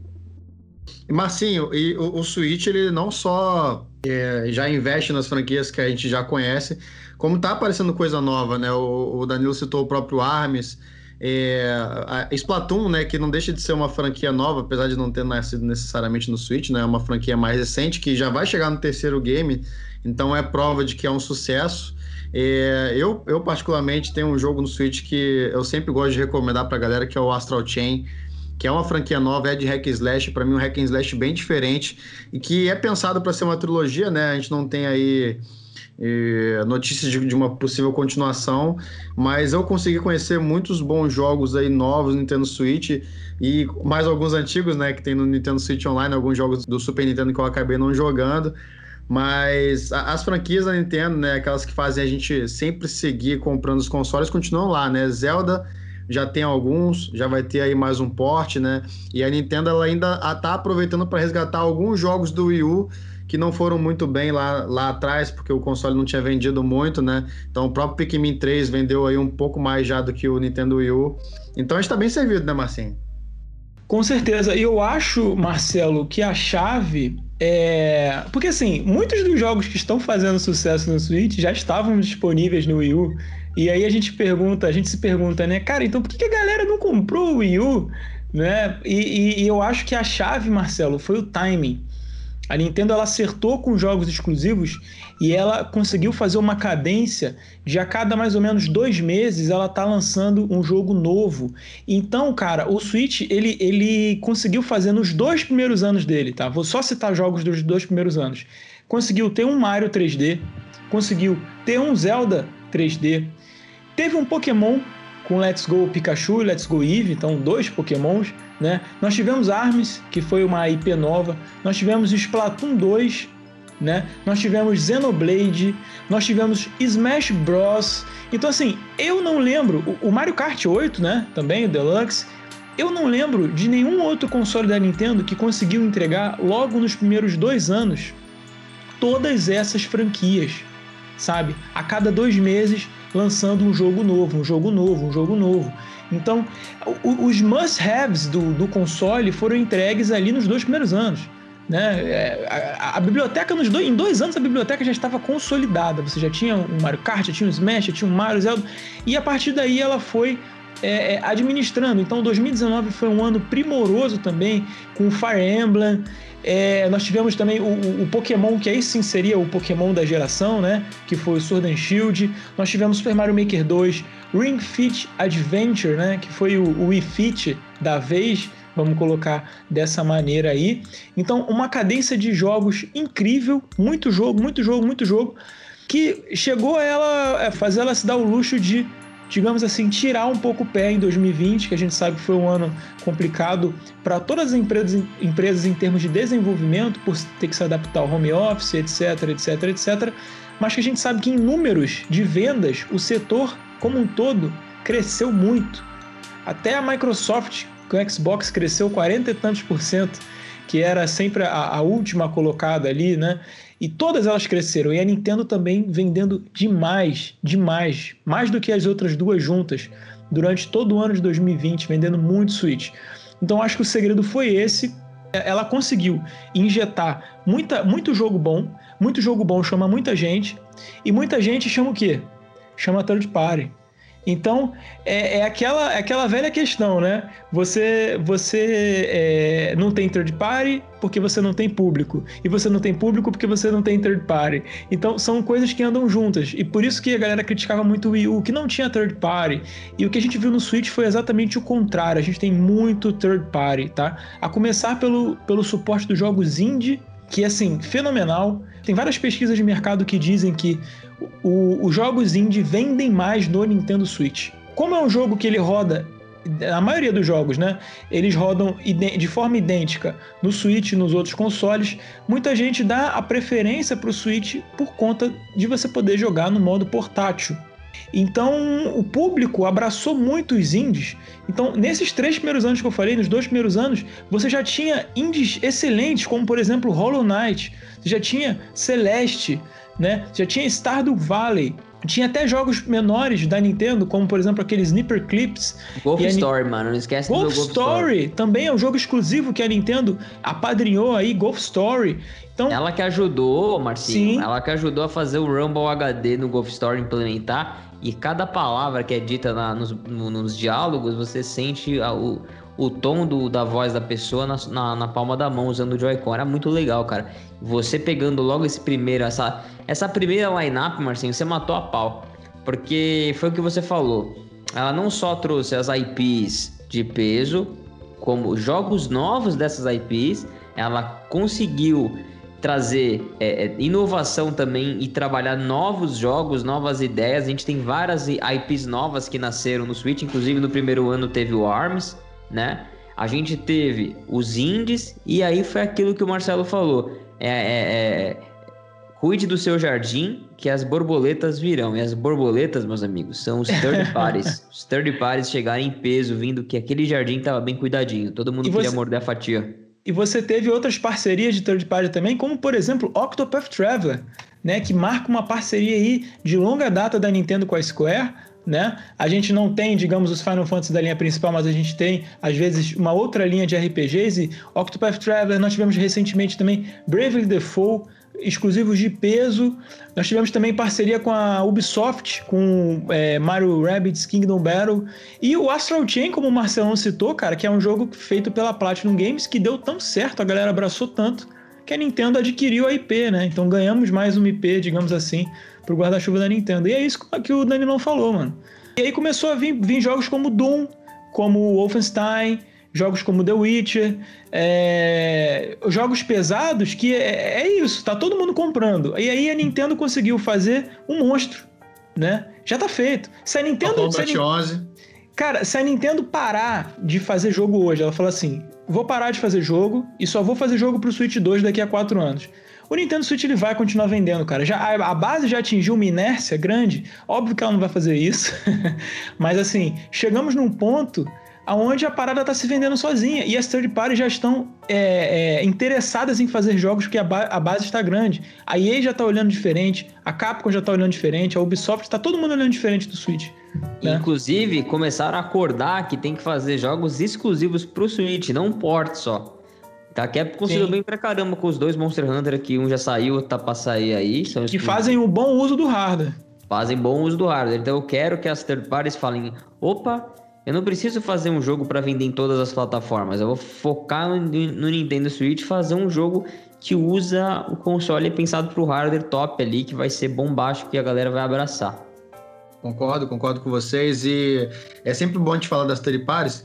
[SPEAKER 3] Marcinho, e o, o Switch ele não só é, já investe nas franquias que a gente já conhece, como tá aparecendo coisa nova, né? O, o Danilo citou o próprio Arms, é, a Splatoon, né, que não deixa de ser uma franquia nova, apesar de não ter nascido necessariamente no Switch, né, é uma franquia mais recente que já vai chegar no terceiro game, então é prova de que é um sucesso. É, eu, eu, particularmente, tenho um jogo no Switch que eu sempre gosto de recomendar pra galera, que é o Astral Chain, que é uma franquia nova, é de hack and slash, para mim um hack and slash bem diferente e que é pensado para ser uma trilogia, né? A gente não tem aí eh, notícias de, de, uma possível continuação, mas eu consegui conhecer muitos bons jogos aí novos no Nintendo Switch e mais alguns antigos, né, que tem no Nintendo Switch Online, alguns jogos do Super Nintendo que eu acabei não jogando. Mas as franquias da Nintendo, né, aquelas que fazem a gente sempre seguir comprando os consoles, continuam lá, né? Zelda já tem alguns, já vai ter aí mais um porte, né? E a Nintendo ela ainda está aproveitando para resgatar alguns jogos do Wii U que não foram muito bem lá, lá atrás, porque o console não tinha vendido muito, né? Então o próprio Pikmin 3 vendeu aí um pouco mais já do que o Nintendo Wii U. Então a gente está bem servido, né, Marcinho?
[SPEAKER 1] Com certeza. E eu acho, Marcelo, que a chave é. Porque assim, muitos dos jogos que estão fazendo sucesso no Switch já estavam disponíveis no Wii U. E aí a gente pergunta, a gente se pergunta, né, cara, então por que a galera não comprou o Wii U? Né? E, e, e eu acho que a chave, Marcelo, foi o timing. A Nintendo ela acertou com jogos exclusivos e ela conseguiu fazer uma cadência de a cada mais ou menos dois meses ela tá lançando um jogo novo. Então, cara, o Switch ele, ele conseguiu fazer nos dois primeiros anos dele, tá? Vou só citar jogos dos dois primeiros anos. Conseguiu ter um Mario 3D, conseguiu ter um Zelda 3D, teve um Pokémon com Let's Go Pikachu e Let's Go Eevee, então dois Pokémons, né? Nós tivemos Arms, que foi uma IP nova, nós tivemos Splatoon 2, né? Nós tivemos Xenoblade, nós tivemos Smash Bros. Então assim, eu não lembro, o, Mario Kart 8, né, também o Deluxe, eu não lembro de nenhum outro console da Nintendo que conseguiu entregar logo nos primeiros dois anos todas essas franquias, sabe? A cada dois meses lançando um jogo novo, um jogo novo, um jogo novo. Então, os must-haves do, do console foram entregues ali nos dois primeiros anos. Né? É, a, a, biblioteca, nos dois, em dois anos, a biblioteca já estava consolidada. Você já tinha um Mario Kart, já tinha um Smash, já tinha um Mario Zelda. E a partir daí ela foi é, é administrando. Então, 2019 foi um ano primoroso também, com Fire Emblem. É, nós tivemos também o, o, Pokémon, que aí sim seria o Pokémon da geração, né? Que foi o Sword and Shield. Nós tivemos Super Mario Maker 2, Ring Fit Adventure, né? Que foi o, o Wii Fit da vez, vamos colocar dessa maneira aí. Então, uma cadência de jogos incrível, muito jogo, muito jogo, muito jogo, que chegou a ela a fazer ela se dar o luxo de digamos assim, tirar um pouco o pé em 2020, que a gente sabe que foi um ano complicado para todas as empresas, empresas em termos de desenvolvimento, por ter que se adaptar ao home office, etc, etc, etc. Mas que a gente sabe que em números de vendas, o setor como um todo cresceu muito. Até a Microsoft com o Xbox cresceu 40 e tantos por cento, que era sempre a, a última colocada ali, né? E todas elas cresceram. E a Nintendo também vendendo demais, demais, mais do que as outras duas juntas, durante todo o ano de 2020, vendendo muito Switch. Então acho que o segredo foi esse. Ela conseguiu injetar muita, muito jogo bom. Muito jogo bom chama muita gente. E muita gente chama o quê? Chama third party. Então, é, é, aquela, é aquela velha questão, né? Você, você é, não tem third party porque você não tem público. E você não tem público porque você não tem third party. Então, são coisas que andam juntas. E por isso que a galera criticava muito o Wii U, que não tinha third party. E o que a gente viu no Switch foi exatamente o contrário. A gente tem muito third party, tá? A começar pelo, pelo suporte dos jogos indie, que é, assim, fenomenal. Tem várias pesquisas de mercado que dizem que o, os jogos indie vendem mais no Nintendo Switch. Como é um jogo que ele roda, a maioria dos jogos, né? Eles rodam de forma idêntica no Switch e nos outros consoles. Muita gente dá a preferência para o Switch por conta de você poder jogar no modo portátil. Então, o público abraçou muito os indies. Então, nesses três primeiros anos que eu falei, nos dois primeiros anos, você já tinha indies excelentes, como por exemplo Hollow Knight, você já tinha Celeste, né? Já tinha Stardew Valley. Tinha até jogos menores da Nintendo, como por exemplo aqueles Snipper Clips.
[SPEAKER 2] Golf Story, mano, não esquece
[SPEAKER 1] Golf do Golf Story. Story. Também é um jogo exclusivo que a Nintendo apadrinhou aí, Golf Story.
[SPEAKER 2] Então, ela que ajudou, Marcinho, sim. ela que ajudou a fazer o Rumble HD no Golf Story implementar. E cada palavra que é dita na, nos, no, nos diálogos, você sente a, o, o tom do, da voz da pessoa na, na, na, palma da mão usando o Joy-Con. Era muito legal, cara. Você pegando logo esse primeiro, essa, essa primeira line-up, Marcinho, você matou a pau. Porque foi o que você falou. Ela não só trouxe as IPs de peso, como jogos novos dessas IPs, ela conseguiu trazer é, é, inovação também e trabalhar novos jogos, novas ideias. A gente tem várias IPs novas que nasceram no Switch, inclusive no primeiro ano teve o ARMS, né? A gente teve os indies e aí foi aquilo que o Marcelo falou. É, é, é, cuide do seu jardim que as borboletas virão. E as borboletas, meus amigos, são os third parties. os third parties chegarem em peso, vindo que aquele jardim estava bem cuidadinho. Todo mundo e queria você... morder a fatia.
[SPEAKER 1] E você teve outras parcerias de third party também, como por exemplo Octopath Traveler, né, que marca uma parceria aí de longa data da Nintendo com a Square né? A gente não tem, digamos, os Final Fantasy da linha principal, mas a gente tem, às vezes, uma outra linha de RPGs e Octopath Traveler, nós tivemos recentemente também Bravely Default, exclusivos de peso. Nós tivemos também parceria com a Ubisoft, com é, Mario Rabbids Kingdom Battle. E o Astral Chain, como o Marcelão citou, cara, que é um jogo feito pela Platinum Games, que deu tão certo, a galera abraçou tanto, que a Nintendo adquiriu a IP, né? Então ganhamos mais uma IP, digamos assim, pro guarda-chuva da Nintendo. E é isso que o Danilão falou, mano. E aí começou a vir, vir jogos como Doom, como Wolfenstein, jogos como The Witcher, é... jogos pesados que é, é, isso, tá todo mundo comprando. E aí a Nintendo conseguiu fazer um monstro, né? Já tá feito. Se a Nintendo.
[SPEAKER 3] Se a, 11.
[SPEAKER 1] Cara, se a Nintendo parar de fazer jogo hoje, ela fala assim: vou parar de fazer jogo e só vou fazer jogo pro Switch 2 daqui a quatro anos. O Nintendo Switch ele vai continuar vendendo, cara. Já, a, a base já atingiu uma inércia grande. Óbvio que ela não vai fazer isso. Mas assim, chegamos num ponto aonde a parada está se vendendo sozinha e as third parties já estão é, é, interessadas em fazer jogos que a, ba a, base está grande. A EA já está olhando diferente, a Capcom já está olhando diferente, a Ubisoft está todo mundo olhando diferente do Switch.
[SPEAKER 2] Né? Inclusive, começaram a acordar que tem que fazer jogos exclusivos para o Switch, não um port só. Tá, que é conseguiu bem pra caramba com os dois Monster Hunter aqui, um já saiu, tá pra sair aí.
[SPEAKER 1] Que fazem o bom uso do hardware.
[SPEAKER 2] Fazem bom uso do hardware. Então eu quero que as third parties falem: opa, eu não preciso fazer um jogo para vender em todas as plataformas. Eu vou focar no, no Nintendo Switch fazer um jogo que usa o console pensado pro hardware top ali, que vai ser bombástico que a galera vai abraçar.
[SPEAKER 3] Concordo, concordo com vocês. E é sempre bom te falar das third parties.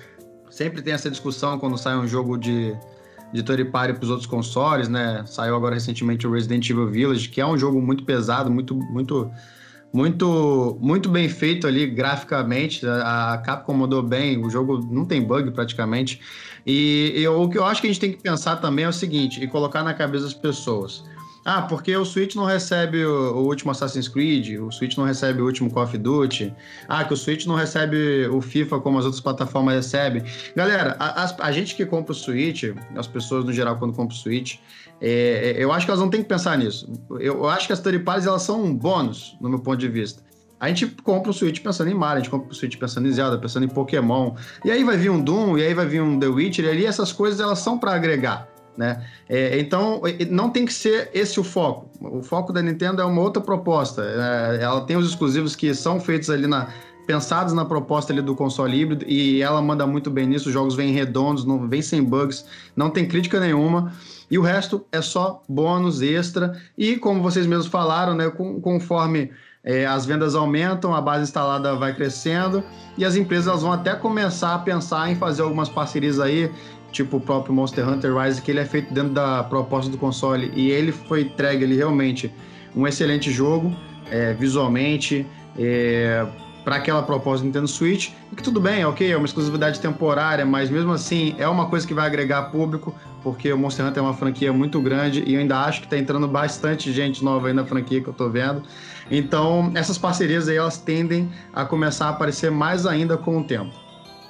[SPEAKER 3] Sempre tem essa discussão quando sai um jogo de de third party para os outros consoles, né? Saiu agora recentemente o Resident Evil Village, que é um jogo muito pesado, muito, muito, muito, muito bem feito ali graficamente. A Capcom mandou bem, o jogo não tem bug praticamente. E, e o que eu acho que a gente tem que pensar também é o seguinte, e colocar na cabeça das pessoas. Ah, porque o Switch não recebe o, o, último Assassin's Creed, o Switch não recebe o último Call of Duty. Ah, que o Switch não recebe o FIFA como as outras plataformas recebem. Galera, a, a, a gente que compra o Switch, as pessoas no geral quando compram o Switch, é, eu acho que elas não têm que pensar nisso. Eu, eu acho que as third elas são um bônus, no meu ponto de vista. A gente compra o Switch pensando em Mario, a gente compra o Switch pensando em Zelda, pensando em Pokémon. E aí vai vir um Doom, e aí vai vir um The Witcher, e ali essas coisas elas são para agregar. Né? É, então, não tem que ser esse o foco. O foco da Nintendo é uma outra proposta. É, ela tem os exclusivos que são feitos ali na, pensados na proposta ali do console híbrido e ela manda muito bem nisso. Os jogos vêm redondos, não vêm sem bugs, não tem crítica nenhuma. E o resto é só bônus extra. E como vocês mesmos falaram, né, conforme é, as vendas aumentam, a base instalada vai crescendo e as empresas vão até começar a pensar em fazer algumas parcerias aí tipo o próprio Monster Hunter Rise, que ele é feito dentro da proposta do console e ele foi entregue ali realmente um excelente jogo, é, visualmente, é, para aquela proposta do Nintendo Switch, e que tudo bem, ok, é uma exclusividade temporária, mas mesmo assim é uma coisa que vai agregar público, porque o Monster Hunter é uma franquia muito grande e eu ainda acho que está entrando bastante gente nova aí na franquia que eu estou vendo. Então, essas parcerias aí elas tendem a começar a aparecer mais ainda com o tempo.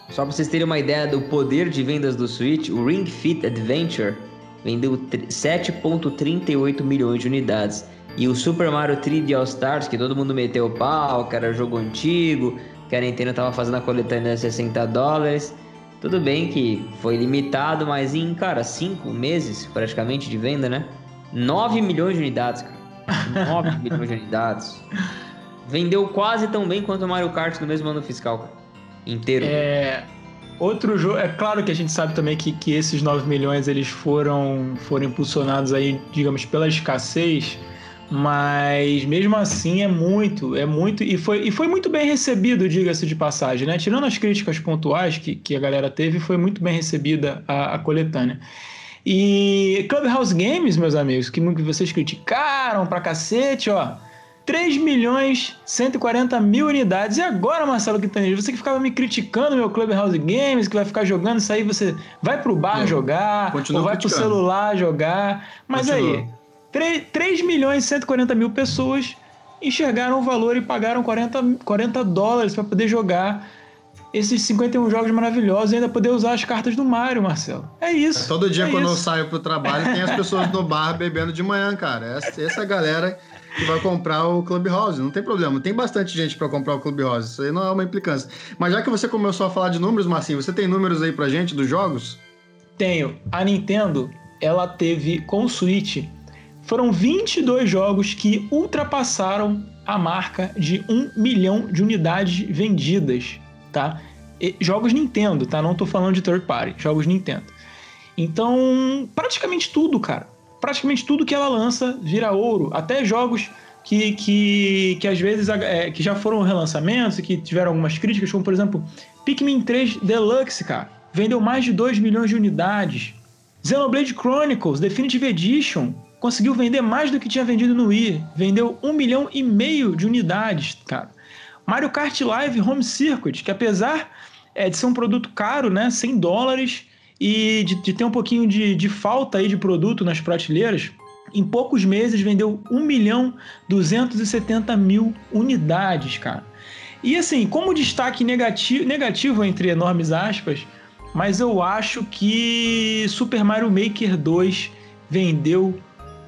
[SPEAKER 2] Só para vocês terem uma ideia do poder de vendas do Switch, o Ring Fit Adventure vendeu 7,38 milhões de unidades. E o Super Mario 3D All Stars, que todo mundo meteu pau, que era jogo antigo, que a Nintendo tava fazendo a coletânea de 60 dólares. Tudo bem que foi limitado, mas em, cara, 5 meses praticamente de venda, né? 9 milhões de unidades, cara. 9 milhões de unidades. Vendeu quase tão bem quanto o Mario Kart no mesmo ano fiscal, cara inteiro.
[SPEAKER 1] É. Outro jogo, é claro que a gente sabe também que, que esses 9 milhões eles foram, foram impulsionados aí, digamos, pela escassez, mas mesmo assim é muito, é muito, e foi, e foi muito bem recebido, diga-se de passagem, né? Tirando as críticas pontuais que, que a galera teve, foi muito bem recebida a, a coletânea. E Clubhouse Games, meus amigos, que vocês criticaram pra cacete, ó 3 milhões 140 mil unidades. E agora, Marcelo Quintanilha, você que ficava me criticando meu Clubhouse Games, que vai ficar jogando isso aí, você vai pro bar Não, jogar, ou vai criticando. pro celular jogar. Mas Continua. aí, 3, 3 milhões e 140 mil pessoas enxergaram o valor e pagaram 40, 40 dólares para poder jogar esses 51 jogos maravilhosos e ainda poder usar as cartas do Mario, Marcelo. É isso.
[SPEAKER 3] É, todo dia
[SPEAKER 1] é
[SPEAKER 3] quando
[SPEAKER 1] isso.
[SPEAKER 3] eu saio pro trabalho tem as pessoas no bar bebendo de manhã, cara. Essa, essa galera que vai comprar o Clubhouse. Não tem problema. Tem bastante gente para comprar o Clubhouse. Isso aí não é uma implicância. Mas já que você começou a falar de números, Marcinho, você tem números aí pra gente dos jogos?
[SPEAKER 1] Tenho. A Nintendo, ela teve com o Switch, foram 22 jogos que ultrapassaram a marca de 1 milhão de unidades vendidas, tá? E, jogos Nintendo, tá? Não tô falando de third party, jogos Nintendo. Então, praticamente tudo, cara praticamente tudo que ela lança vira ouro. Até jogos que, que, que às vezes é, que já foram relançamentos e que tiveram algumas críticas, como por exemplo Pikmin 3 Deluxe, cara. Vendeu mais de 2 milhões de unidades. Xenoblade Chronicles Definitive Edition conseguiu vender mais do que tinha vendido no Wii. Vendeu 1 milhão e meio de unidades, cara. Mario Kart Live Home Circuit, que apesar é, de ser um produto caro, né, 100 dólares, e de, de ter um pouquinho de, de falta aí de produto nas prateleiras, em poucos meses vendeu 1 milhão 270 mil unidades, cara. E assim, como destaque negativo, negativo entre enormes aspas, mas eu acho que Super Mario Maker 2 vendeu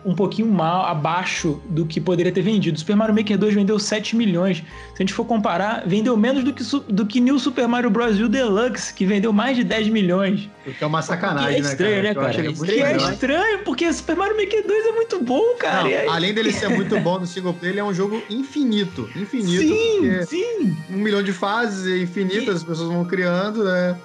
[SPEAKER 1] um pouquinho mal abaixo do que poderia ter vendido. Super Mario Maker 2 vendeu 7 milhões. Se a gente for comparar, vendeu menos do que, do que New Super Mario Bros. U Deluxe, que vendeu mais de 10 milhões.
[SPEAKER 3] O que é uma sacanagem,
[SPEAKER 2] né, estranho,
[SPEAKER 3] né,
[SPEAKER 2] cara?
[SPEAKER 1] É estranho, é estranho, porque Super Mario Maker 2 é muito bom, cara. Não,
[SPEAKER 3] aí... Além dele ser muito bom no single player, ele é um jogo infinito. Infinito.
[SPEAKER 1] Sim, sim.
[SPEAKER 3] Um milhão de fases infinitas, e... as pessoas vão criando, né?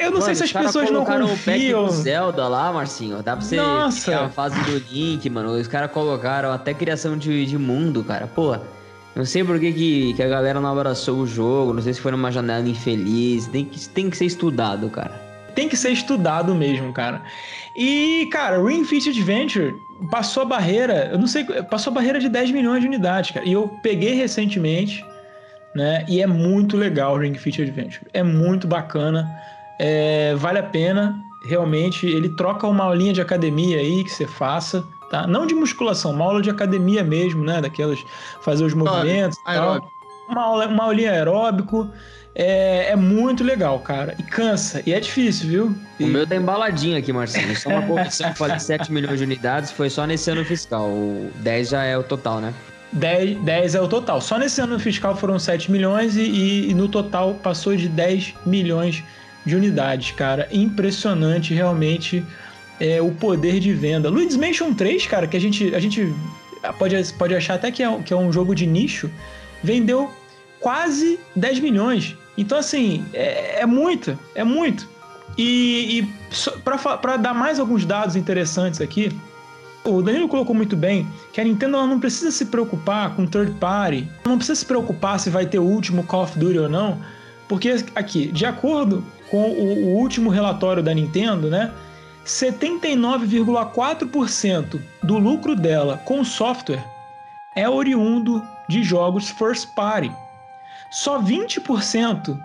[SPEAKER 1] Eu não Mano, sei se as pessoas não confiam. o pack do
[SPEAKER 2] Zelda lá, Marcinho. Dá pra você
[SPEAKER 1] Nossa.
[SPEAKER 2] a fase do Link, mano. Os caras colocaram até criação de, de mundo, cara. Pô, não sei por que, que, que, a galera não abraçou o jogo. Não sei se foi numa janela infeliz. Tem que, tem que ser estudado, cara.
[SPEAKER 1] Tem que ser estudado mesmo, cara. E, cara, Ring Fit Adventure passou a barreira, eu não sei, passou a barreira de 10 milhões de unidades, cara. E eu peguei recentemente, né? E é muito legal o Ring Fit Adventure. É muito bacana. É, vale a pena, realmente. Ele troca uma aulinha de academia aí que você faça, tá? Não de musculação, uma aula de academia mesmo, né? Daquelas fazer os movimentos. Aeróbico. Uma, aula, uma aulinha aeróbico. É, é, muito legal, cara. E cansa. E é difícil, viu?
[SPEAKER 2] E... O meu tá embaladinho aqui, Marcelo. Só uma correção, falei 7 milhões de unidades, foi só nesse ano fiscal. O 10 já é o total, né?
[SPEAKER 1] 10, 10 é o total. Só nesse ano fiscal foram 7 milhões e, e, e no total passou de 10 milhões de unidades, cara. Impressionante, realmente, é, o poder de venda. Luigi's Mansion 3, cara, que a gente, a gente pode, pode achar até que é, que é um jogo de nicho, vendeu quase 10 milhões. Então, assim, é, é muito, é muito. E, e para dar mais alguns dados interessantes aqui, o Danilo colocou muito bem que a Nintendo não precisa se preocupar com third party, não precisa se preocupar se vai ter o último Call of Duty ou não, porque aqui, de acordo com o, último relatório da Nintendo, né, 79,4% do lucro dela com software é oriundo de jogos first party. Só 20%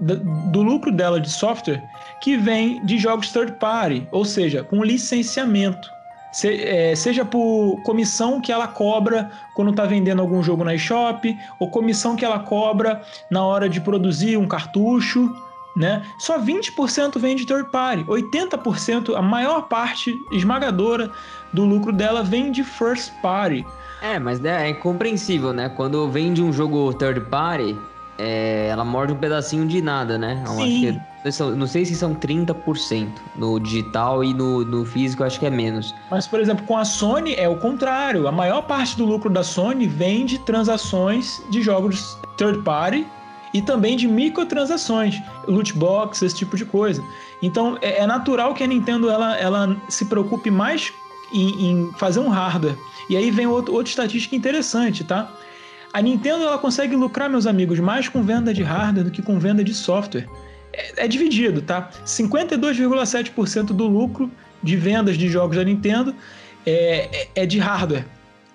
[SPEAKER 1] do lucro dela de software que vem de jogos third party, ou seja, com licenciamento. Se, é, seja por comissão que ela cobra quando está vendendo algum jogo na eShop, ou comissão que ela cobra na hora de produzir um cartucho, né? Só 20% vem de third party, 80%, a maior parte esmagadora do lucro dela vem de first party.
[SPEAKER 2] É, mas é, é compreensível, né? Quando vem de um jogo third party, é, ela morde um pedacinho de nada, né? Eu
[SPEAKER 1] Sim.
[SPEAKER 2] Não sei se são 30% no digital e no, no físico acho que é menos.
[SPEAKER 1] Mas, por exemplo, com a Sony é o contrário. A maior parte do lucro da Sony vem de transações de jogos third party e também de microtransações, loot box, esse tipo de coisa. Então é, é natural que a Nintendo ela, ela se preocupe mais em, em fazer um hardware. E aí vem outro, outra estatística interessante, tá? A Nintendo ela consegue lucrar, meus amigos, mais com venda de hardware do que com venda de software. É, é dividido, tá? 52,7% do lucro de vendas de jogos da Nintendo é, é, é de hardware.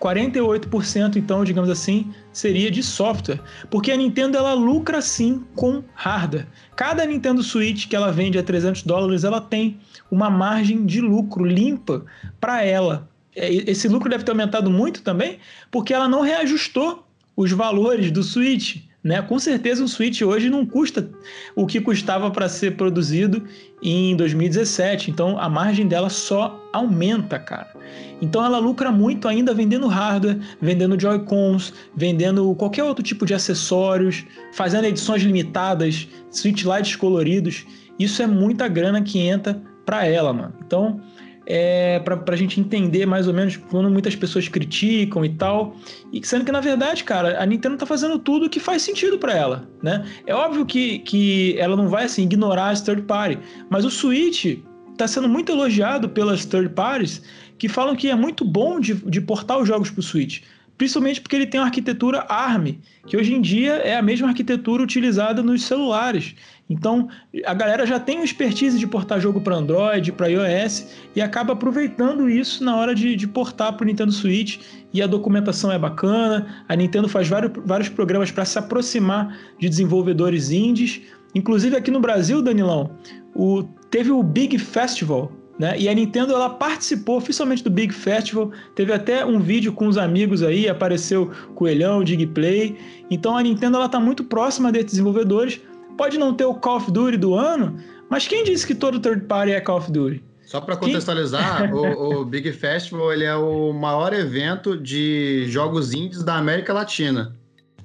[SPEAKER 1] 48%, então, digamos assim, seria de software, porque a Nintendo ela lucra sim com hardware. Cada Nintendo Switch que ela vende a 300 dólares, ela tem uma margem de lucro limpa para ela. É, esse lucro deve ter aumentado muito também, porque ela não reajustou os valores do Switch. Né? Com certeza um Switch hoje não custa o que custava para ser produzido em 2017. Então a margem dela só aumenta, cara. Então ela lucra muito ainda vendendo hardware, vendendo Joy-Cons, vendendo qualquer outro tipo de acessórios, fazendo edições limitadas, Switch Lights coloridos. Isso é muita grana que entra para ela, mano. Então é, para a gente entender mais ou menos quando muitas pessoas criticam e tal. E sendo que, na verdade, cara, a Nintendo tá fazendo tudo que faz sentido para ela, né? É óbvio que, que ela não vai, assim, ignorar as third party, mas o Switch tá sendo muito elogiado pelas third parties que falam que é muito bom de, de portar os jogos pro Switch principalmente porque ele tem uma arquitetura ARM, que hoje em dia é a mesma arquitetura utilizada nos celulares. Então, a galera já tem o expertise de portar jogo para Android, para iOS, e acaba aproveitando isso na hora de, de portar para o Nintendo Switch. E a documentação é bacana, a Nintendo faz vários, vários programas para se aproximar de desenvolvedores indies. Inclusive aqui no Brasil, Danilão, o, teve o Big Festival, né? E a Nintendo ela participou oficialmente do Big Festival, teve até um vídeo com os amigos aí, apareceu Coelhão, Digplay. Então a Nintendo ela tá muito próxima desses desenvolvedores. Pode não ter o Call of Duty do ano, mas quem disse que todo third party é Call of Duty?
[SPEAKER 3] Só para contextualizar, o, o, Big Festival ele é o maior evento de jogos indies da América Latina.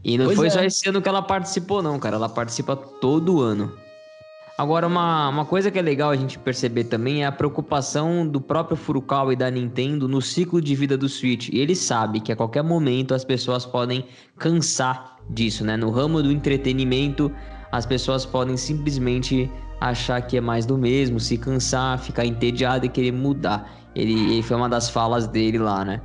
[SPEAKER 2] E não pois foi é. só esse ano que ela participou, não, cara. Ela participa todo ano. Agora, uma, uma coisa que é legal a gente perceber também é a preocupação do próprio Furukawa e da Nintendo no ciclo de vida do Switch. E ele sabe que a qualquer momento as pessoas podem cansar disso, né? No ramo do entretenimento, as pessoas podem simplesmente achar que é mais do mesmo, se cansar, ficar entediado e querer mudar. Ele, ele foi uma das falas dele lá, né?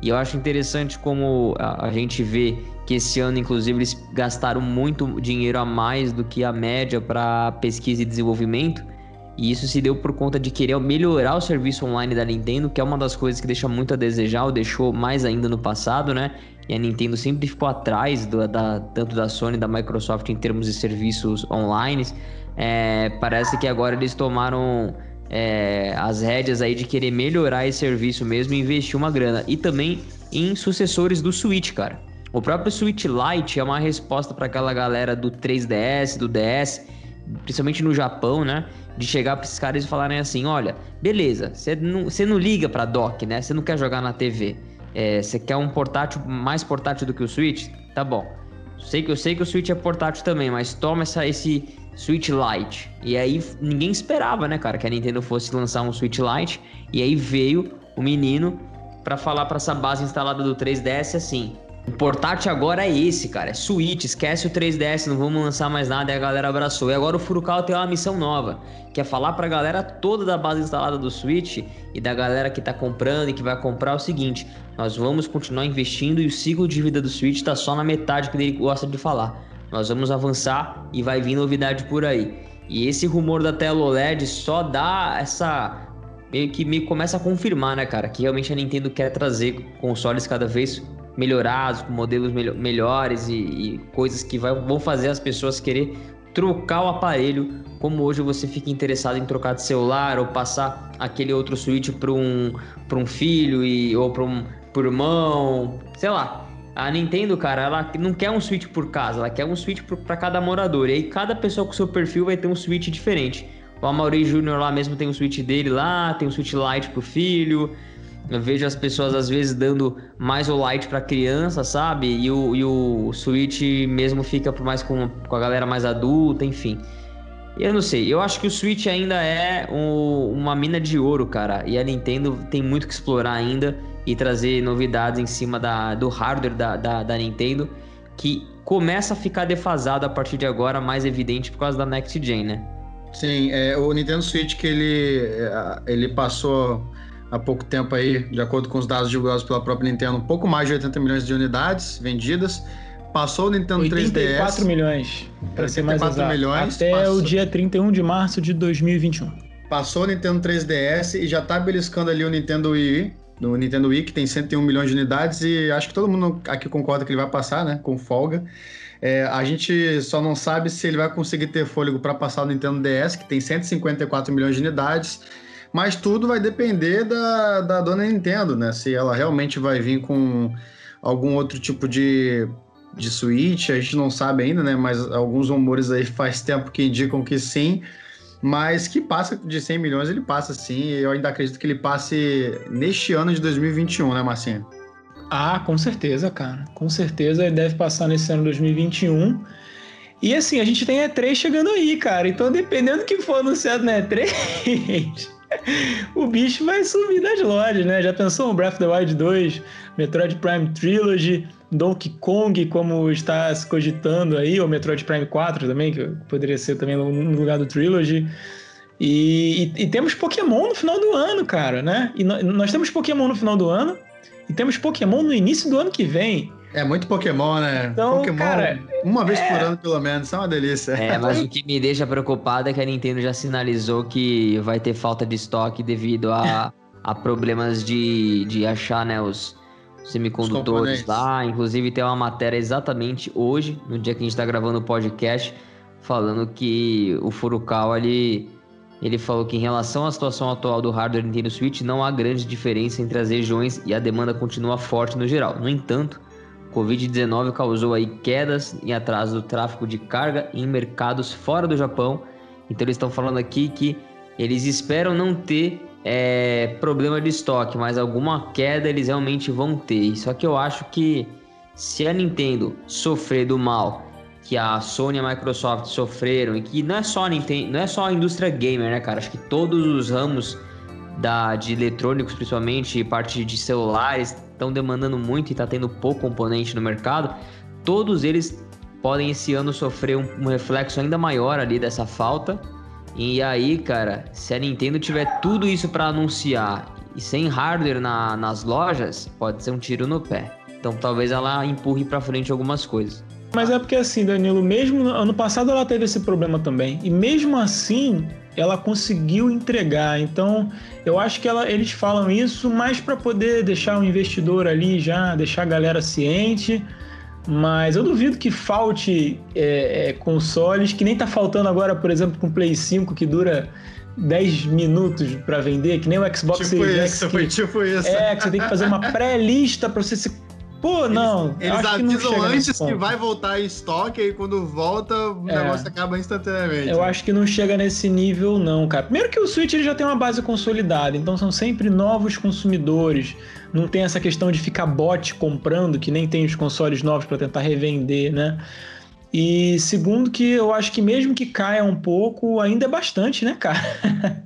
[SPEAKER 2] E eu acho interessante como a, a gente vê que esse ano, inclusive, eles gastaram muito dinheiro a mais do que a média para pesquisa e desenvolvimento. E isso se deu por conta de querer melhorar o serviço online da Nintendo, que é uma das coisas que deixa muito a desejar, ou deixou mais ainda no passado, né? E a Nintendo sempre ficou atrás do, da, tanto da Sony da Microsoft em termos de serviços online. É, parece que agora eles tomaram é, as rédeas aí de querer melhorar esse serviço mesmo e investir uma grana. E também em sucessores do Switch, cara. O próprio Switch Lite é uma resposta para aquela galera do 3DS, do DS, principalmente no Japão, né? De chegar para esses caras e falarem assim: olha, beleza, você não, você não liga para dock, né? Você não quer jogar na TV. É, você quer um portátil mais portátil do que o Switch? Tá bom. Sei que eu sei que o Switch é portátil também, mas toma essa, esse Switch Lite. E aí ninguém esperava, né, cara, que a Nintendo fosse lançar um Switch Lite. E aí veio o menino para falar para essa base instalada do 3DS assim: o portátil agora é esse, cara. É Switch, esquece o 3DS, não vamos lançar mais nada. E a galera abraçou. E agora o Furukawa tem uma missão nova, que é falar pra galera toda da base instalada do Switch e da galera que tá comprando e que vai comprar o seguinte: nós vamos continuar investindo e o ciclo de vida do Switch tá só na metade que ele gosta de falar. Nós vamos avançar e vai vir novidade por aí. E esse rumor da tela OLED só dá essa meio que me começa a confirmar, né, cara, que realmente a Nintendo quer trazer consoles cada vez melhorados, com modelos melho melhores e, e, coisas que vai, vão fazer as pessoas querer trocar o aparelho, como hoje você fica interessado em trocar de celular ou passar aquele outro Switch para um, um filho e, ou para um por irmão, sei lá. A Nintendo, cara, ela não quer um Switch por casa, ela quer um Switch para cada morador. E aí cada pessoa com seu perfil vai ter um Switch diferente. O Amaury Júnior lá mesmo tem um Switch dele lá, tem um Switch Lite pro filho. Eu vejo as pessoas às vezes dando mais o light para criança, sabe? E o, e o Switch mesmo fica mais com, com a galera mais adulta, enfim. Eu não sei, eu acho que o Switch ainda é um, uma mina de ouro, cara. E a Nintendo tem muito que explorar ainda e trazer novidades em cima da, do hardware da, da, da Nintendo, que começa a ficar defasado a partir de agora, mais evidente por causa da Next Gen, né?
[SPEAKER 3] Sim, é, o Nintendo Switch que ele, é, ele passou há pouco tempo aí, de acordo com os dados divulgados pela própria Nintendo, um pouco mais de 80 milhões de unidades vendidas. Passou o Nintendo
[SPEAKER 1] 84 3DS. milhões, para ser mais exato.
[SPEAKER 3] milhões.
[SPEAKER 1] Até
[SPEAKER 3] passou...
[SPEAKER 1] o dia 31 de março de 2021.
[SPEAKER 3] Passou o Nintendo 3DS e já tá beliscando ali o Nintendo Wii, no Nintendo Wii, que tem 101 milhões de unidades, e acho que todo mundo aqui concorda que ele vai passar, né? Com folga. É, a gente só não sabe se ele vai conseguir ter fôlego para passar o Nintendo DS, que tem 154 milhões de unidades. Mas tudo vai depender da, da dona Nintendo, né? Se ela realmente vai vir com algum outro tipo de, de Switch, a gente não sabe ainda, né? Mas alguns rumores aí faz tempo que indicam que sim. Mas que passa de 100 milhões, ele passa sim. Eu ainda acredito que ele passe neste ano de 2021, né, Marcinho?
[SPEAKER 1] Ah, com certeza, cara. Com certeza ele deve passar nesse ano 2021. E assim, a gente tem E3 chegando aí, cara. Então, dependendo do que for anunciado na E3, o bicho vai subir das lojas, né? Já pensou um Breath of the Wild 2, Metroid Prime Trilogy, Donkey Kong, como está se cogitando aí, ou Metroid Prime 4 também, que poderia ser também no lugar do Trilogy. E, e, e temos Pokémon no final do ano, cara, né? E no, nós temos Pokémon no final do ano, e temos Pokémon no início do ano que vem.
[SPEAKER 3] É muito Pokémon, né?
[SPEAKER 1] Então,
[SPEAKER 3] Pokémon
[SPEAKER 1] cara,
[SPEAKER 3] uma vez é... por ano, pelo menos. Isso é uma delícia.
[SPEAKER 2] É, mas o que me deixa preocupado é que a Nintendo já sinalizou que vai ter falta de estoque devido a, a problemas de, de achar né, os semicondutores os lá. Inclusive, tem uma matéria exatamente hoje, no dia que a gente está gravando o podcast, falando que o Furukawa ali. Ele falou que em relação à situação atual do hardware Nintendo Switch, não há grande diferença entre as regiões e a demanda continua forte no geral. No entanto, Covid-19 causou aí quedas em atraso do tráfego de carga em mercados fora do Japão. Então eles estão falando aqui que eles esperam não ter é, problema de estoque, mas alguma queda eles realmente vão ter. Só que eu acho que se a Nintendo sofrer do mal que a Sony e a Microsoft sofreram e que não é só a Nintendo, não é só a indústria gamer, né, cara? Acho que todos os ramos da, de eletrônicos, principalmente parte de celulares, estão demandando muito e está tendo pouco componente no mercado, todos eles podem esse ano sofrer um, um, reflexo ainda maior ali dessa falta. E aí, cara, se a Nintendo tiver tudo isso para anunciar e sem hardware na, nas lojas, pode ser um tiro no pé. Então talvez ela empurre para frente algumas coisas.
[SPEAKER 1] Mas é porque assim, Danilo, mesmo ano passado ela teve esse problema também. E mesmo assim, ela conseguiu entregar. Então, eu acho que ela, eles falam isso mais para poder deixar o investidor ali já, deixar a galera ciente, Mas eu duvido que falte é, é, consoles, que nem tá faltando agora, por exemplo, com o Play 5, que dura 10 minutos para vender, que nem o Xbox
[SPEAKER 3] tipo
[SPEAKER 1] Series
[SPEAKER 3] isso,
[SPEAKER 1] X.
[SPEAKER 3] Foi tipo isso.
[SPEAKER 1] É, que você tem que fazer uma pré-lista para você se Pô, não.
[SPEAKER 3] Eles, eles avisam antes que vai voltar em estoque e quando volta o é. negócio acaba instantaneamente.
[SPEAKER 1] Eu acho que não chega nesse nível, não, cara. Primeiro que o Switch ele já tem uma base consolidada, então são sempre novos consumidores. Não tem essa questão de ficar bot comprando, que nem tem os consoles novos para tentar revender, né? E segundo que eu acho que mesmo que caia um pouco, ainda é bastante, né, cara?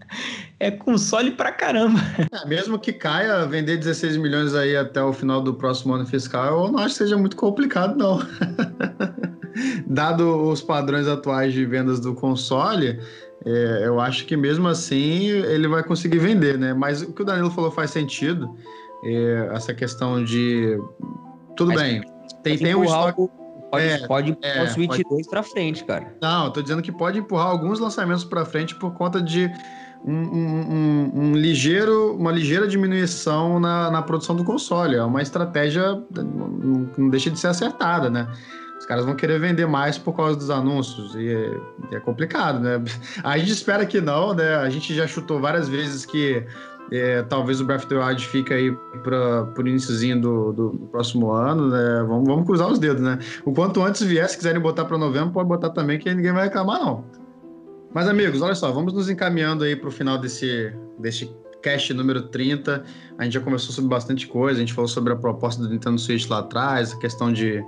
[SPEAKER 1] é console pra caramba.
[SPEAKER 3] É, mesmo que caia, vender 16 milhões aí até o final do próximo ano fiscal, eu não acho que seja muito complicado, não. Dado os padrões atuais de vendas do console, é, eu acho que mesmo assim ele vai conseguir vender, né? Mas o que o Danilo falou faz sentido. É, essa questão de. Tudo Mas bem. Tem, tem um estoque.
[SPEAKER 2] Pode, é, pode empurrar é, o Switch pode... 2 para frente, cara.
[SPEAKER 3] Não, eu tô dizendo que pode empurrar alguns lançamentos para frente por conta de um, um, um, ligeiro, uma ligeira diminuição na, na produção do console. É uma estratégia não, deixa de ser acertada, né? Os caras vão querer vender mais por causa dos anúncios e é, é, complicado, né? A gente espera que não, né? A gente já chutou várias vezes que é, talvez o Breath of the Wild fique aí para o iníciozinho do, do, do, próximo ano, né? Vamos, vamos cruzar os dedos, né? O quanto antes vier, se quiserem botar para novembro, pode botar também, que ninguém vai reclamar, não. Mas, amigos, olha só, vamos nos encaminhando aí para o final desse, desse cast número 30. A gente já conversou sobre bastante coisa, a gente falou sobre a proposta do Nintendo Switch lá atrás, a questão de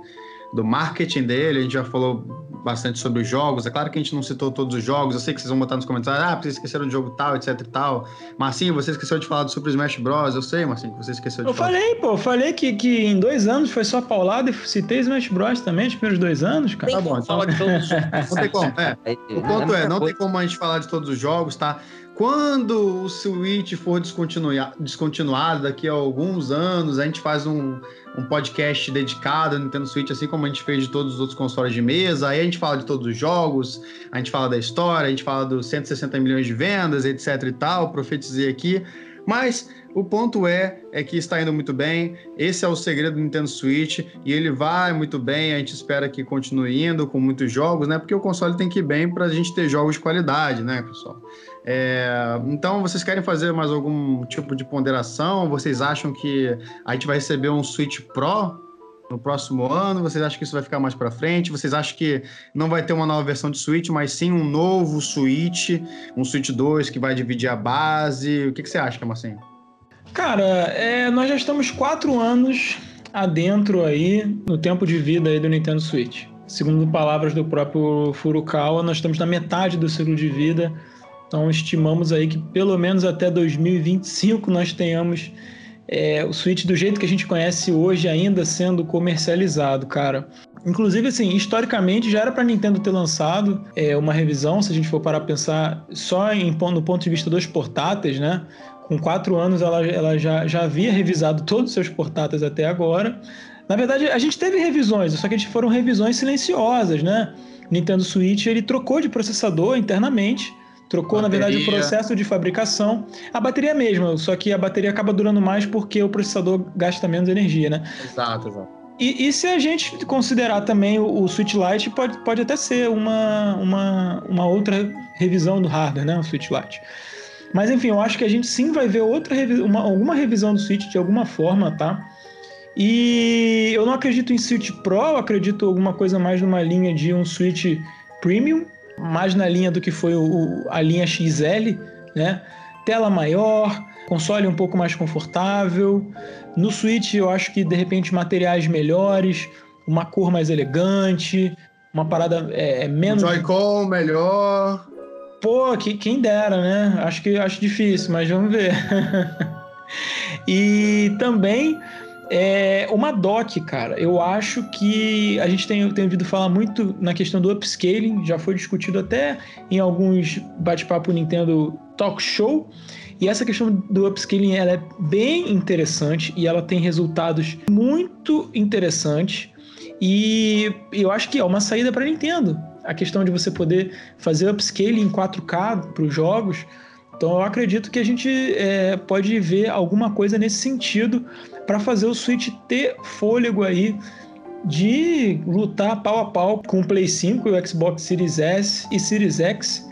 [SPEAKER 3] do marketing dele, a gente já falou bastante sobre os jogos. É claro que a gente não citou todos os jogos, eu sei que vocês vão botar nos comentários, ah, vocês esqueceram de jogo tal, etc e tal. Marcinho, você esqueceu de falar do Super Smash Bros. Eu sei, Marcinho, que você esqueceu de
[SPEAKER 1] eu
[SPEAKER 3] falar.
[SPEAKER 1] Eu falei, pô, eu falei que, que em dois anos foi só paulada e citei Smash Bros. também, os primeiros dois anos, cara.
[SPEAKER 3] Tá bom, então. não tem como, é. O ponto é, não tem como a gente falar de todos os jogos, tá? Quando o Switch for descontinuado daqui a alguns anos, a gente faz um, um podcast dedicado ao Nintendo Switch, assim como a gente fez de todos os outros consoles de mesa. Aí a gente fala de todos os jogos, a gente fala da história, a gente fala dos 160 milhões de vendas, etc e tal, profetizei aqui. Mas o ponto é, é que está indo muito bem. Esse é o segredo do Nintendo Switch e ele vai muito bem. A gente espera que continue indo com muitos jogos, né? Porque o console tem que ir bem para a gente ter jogos de qualidade, né, pessoal? É, então, vocês querem fazer mais algum tipo de ponderação? Vocês acham que a gente vai receber um Switch Pro no próximo ano? Vocês acham que isso vai ficar mais para frente? Vocês acham que não vai ter uma nova versão de Switch, mas sim um novo Switch, um Switch 2 que vai dividir a base? O que, que você acha, Marcinho?
[SPEAKER 1] Cara, é, nós já estamos quatro anos adentro aí no tempo de vida aí do Nintendo Switch. Segundo palavras do próprio Furukawa, nós estamos na metade do ciclo de vida então estimamos aí que pelo menos até 2025 nós tenhamos é, o Switch do jeito que a gente conhece hoje ainda sendo comercializado, cara. Inclusive, assim, historicamente já era para Nintendo ter lançado é, uma revisão, se a gente for parar a pensar só em, no ponto de vista dos portáteis, né? Com quatro anos ela, ela já, já havia revisado todos os seus portáteis até agora. Na verdade, a gente teve revisões, só que foram revisões silenciosas, né? Nintendo Switch ele trocou de processador internamente Trocou, bateria. na verdade, o processo de fabricação. A bateria é mesmo, só que a bateria acaba durando mais porque o processador gasta menos energia, né?
[SPEAKER 3] Exato, exato.
[SPEAKER 1] E, e se a gente considerar também o, o Switch Lite, pode, pode até ser uma, uma, uma outra revisão do hardware, né? O Switch Lite. Mas enfim, eu acho que a gente sim vai ver outra uma, alguma revisão do Switch de alguma forma, tá? E eu não acredito em Switch Pro, eu acredito alguma coisa mais numa linha de um Switch Premium, mais na linha do que foi o, a linha XL, né? Tela maior, console um pouco mais confortável. No Switch eu acho que de repente materiais melhores, uma cor mais elegante, uma parada é, é menos.
[SPEAKER 3] Joy-Con melhor.
[SPEAKER 1] Pô, que, quem dera, né? Acho que acho difícil, mas vamos ver. e também é uma dock, cara. Eu acho que a gente tem, tem ouvido falar muito na questão do upscaling, já foi discutido até em alguns bate-papo Nintendo Talk Show. E essa questão do upscaling ela é bem interessante e ela tem resultados muito interessantes. E eu acho que é uma saída para Nintendo. A questão de você poder fazer upscaling em 4K para os jogos. Então eu acredito que a gente é, pode ver alguma coisa nesse sentido para fazer o Switch ter fôlego aí de lutar pau a pau com o Play 5 e o Xbox Series S e Series X.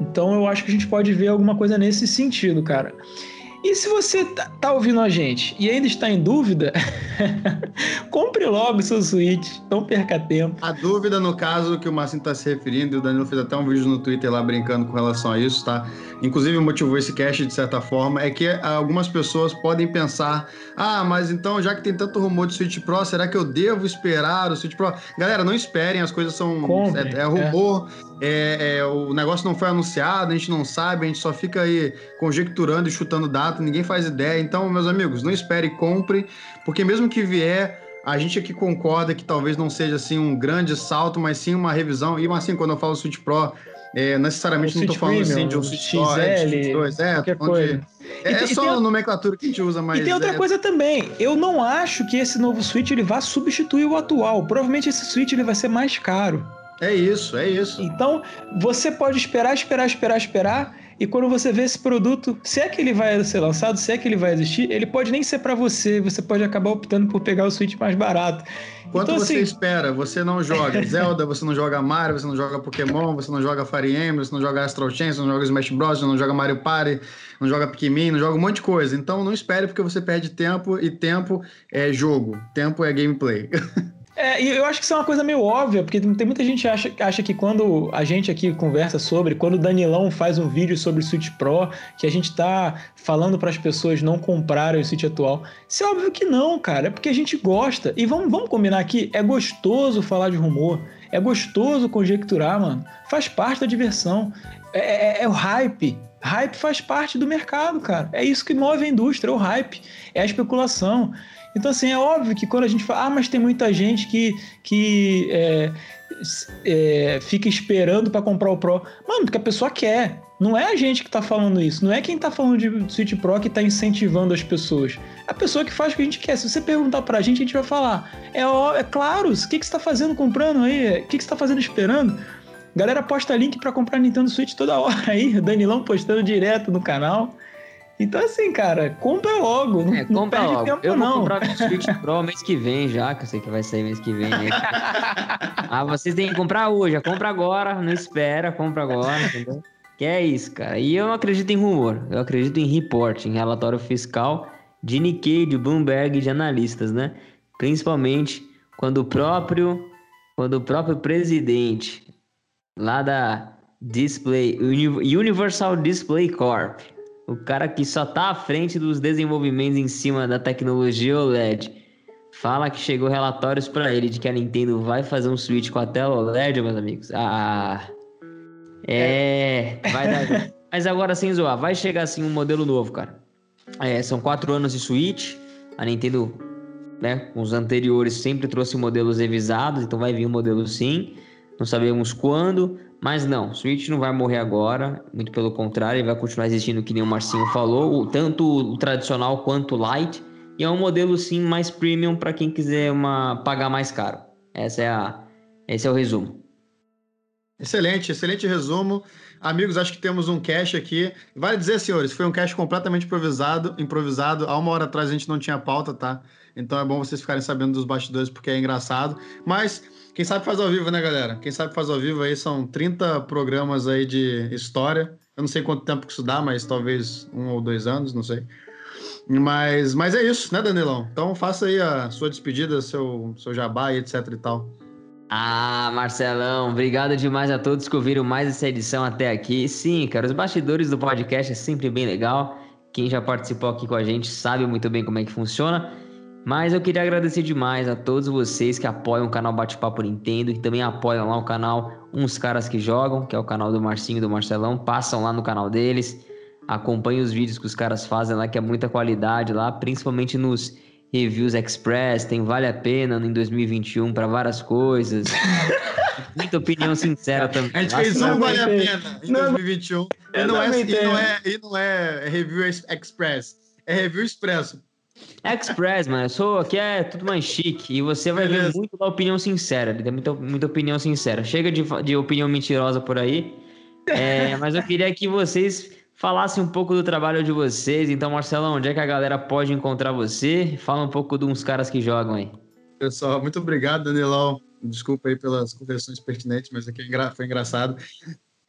[SPEAKER 1] Então eu acho que a gente pode ver alguma coisa nesse sentido, cara. E se você tá, tá ouvindo a gente e ainda está em dúvida, compre logo o seu Switch, não perca tempo.
[SPEAKER 3] A dúvida, no caso, que o Marcinho está se referindo, e o Danilo fez até um vídeo no Twitter lá brincando com relação a isso, tá? Inclusive motivou esse cast de certa forma, é que algumas pessoas podem pensar: ah, mas então, já que tem tanto rumor de Switch Pro, será que eu devo esperar o Switch Pro? Galera, não esperem, as coisas são.
[SPEAKER 1] Compre,
[SPEAKER 3] é, é rumor. É é, é, o negócio não foi anunciado, a gente não sabe, a gente só fica aí conjecturando e chutando data, ninguém faz ideia. Então, meus amigos, não espere, compre, porque mesmo que vier, a gente aqui concorda que talvez não seja assim um grande salto, mas sim uma revisão. E assim, quando eu falo Switch Pro, é, necessariamente não estou falando
[SPEAKER 1] Premium,
[SPEAKER 3] assim de um
[SPEAKER 1] Switch Pro, é, Switch 2, é, qualquer coisa.
[SPEAKER 3] É, é só a nomenclatura que a gente usa, mas.
[SPEAKER 1] E tem outra
[SPEAKER 3] é...
[SPEAKER 1] coisa também. Eu não acho que esse novo Switch ele vá substituir o atual. Provavelmente esse Switch ele vai ser mais caro.
[SPEAKER 3] É isso, é isso.
[SPEAKER 1] Então, você pode esperar, esperar, esperar, esperar, e quando você vê esse produto, se é que ele vai ser lançado, se é que ele vai existir, ele pode nem ser para você, você pode acabar optando por pegar o Switch mais barato.
[SPEAKER 3] Quanto então, você assim... espera? Você não joga Zelda, você não joga Mario, você não joga Pokémon, você não joga Fire Emblem, você não joga Astral Chain, você não joga Smash Bros, você não joga Mario Party, não joga Pikmin, não joga um monte de coisa. Então não espere porque você perde tempo e tempo é jogo, tempo é gameplay.
[SPEAKER 1] É, eu acho que isso é uma coisa meio óbvia, porque tem muita gente que acha, acha que quando a gente aqui conversa sobre, quando o Danilão faz um vídeo sobre o Switch Pro, que a gente tá falando para as pessoas não comprarem o Switch atual. Isso é óbvio que não, cara, é porque a gente gosta. E vamos, vamos combinar aqui, é gostoso falar de rumor, é gostoso conjecturar, mano. Faz parte da diversão. É, é, é o hype. Hype faz parte do mercado, cara. É isso que move a indústria, é o hype, é a especulação. Então, assim, é óbvio que quando a gente fala, ah, mas tem muita gente que, que é, é, fica esperando para comprar o Pro. Mano, porque a pessoa quer. Não é a gente que tá falando isso. Não é quem tá falando de Switch Pro que tá incentivando as pessoas. É a pessoa que faz o que a gente quer. Se você perguntar pra gente, a gente vai falar. É, é claro, o que, que você tá fazendo comprando aí? O que, que você tá fazendo esperando? Galera posta link para comprar Nintendo Switch toda hora aí. Danilão postando direto no canal. Então, assim, cara, compra logo. Não, é, compra não perde logo. tempo,
[SPEAKER 2] eu
[SPEAKER 1] não.
[SPEAKER 2] vou comprar o Switch Pro mês que vem já, que eu sei que vai sair mês que vem. Né? ah, vocês têm que comprar hoje. Compra agora, não espera, compra agora, entendeu? Que é isso, cara. E eu não acredito em rumor. Eu acredito em report, em relatório fiscal de Nikkei, de Bloomberg, de analistas, né? Principalmente quando o próprio, quando o próprio presidente lá da Display Universal Display Corp o cara que só tá à frente dos desenvolvimentos em cima da tecnologia OLED, fala que chegou relatórios para ele de que a Nintendo vai fazer um Switch com a tela OLED, meus amigos. Ah, é, vai dar. Mas agora sem zoar, vai chegar assim um modelo novo, cara. É, são quatro anos de Switch. A Nintendo, né, com os anteriores sempre trouxe modelos revisados, então vai vir um modelo sim. Não sabemos quando, mas não, Switch não vai morrer agora, muito pelo contrário, ele vai continuar existindo, que nem o Marcinho falou, tanto o tradicional quanto o Lite, e é um modelo sim mais premium para quem quiser uma, pagar mais caro. Essa é a, esse é o resumo.
[SPEAKER 3] Excelente, excelente resumo. Amigos, acho que temos um cache aqui. Vale dizer, senhores, foi um cache completamente improvisado, improvisado. Há uma hora atrás a gente não tinha pauta, tá? Então é bom vocês ficarem sabendo dos bastidores porque é engraçado. Mas quem sabe faz ao vivo, né, galera? Quem sabe faz ao vivo aí são 30 programas aí de história. Eu não sei quanto tempo que isso dá, mas talvez um ou dois anos, não sei. Mas, mas é isso, né, Danilão? Então faça aí a sua despedida, seu, seu jabá e etc e tal.
[SPEAKER 2] Ah, Marcelão, obrigado demais a todos que ouviram mais essa edição até aqui. Sim, cara, os bastidores do podcast é sempre bem legal. Quem já participou aqui com a gente sabe muito bem como é que funciona. Mas eu queria agradecer demais a todos vocês que apoiam o canal Bate-Papo Nintendo e também apoiam lá o canal Uns Caras Que Jogam, que é o canal do Marcinho e do Marcelão. Passam lá no canal deles, acompanhem os vídeos que os caras fazem lá, que é muita qualidade lá, principalmente nos Reviews Express. Tem Vale a Pena em 2021 para várias coisas. Muita opinião sincera também.
[SPEAKER 3] A gente fez um Vale a Pena em 2021. E não, é, e, não é, e não é Review Express, é Review Expresso.
[SPEAKER 2] Express, mano. Eu sou aqui é tudo mais chique. E você vai Beleza. ver muito da opinião sincera. Ele tem muita, muita opinião sincera. Chega de, de opinião mentirosa por aí. É, mas eu queria que vocês falassem um pouco do trabalho de vocês. Então, Marcelão, onde é que a galera pode encontrar você? Fala um pouco de uns caras que jogam aí.
[SPEAKER 3] Pessoal, muito obrigado, Danilão. Desculpa aí pelas conversões pertinentes, mas aqui é foi engraçado.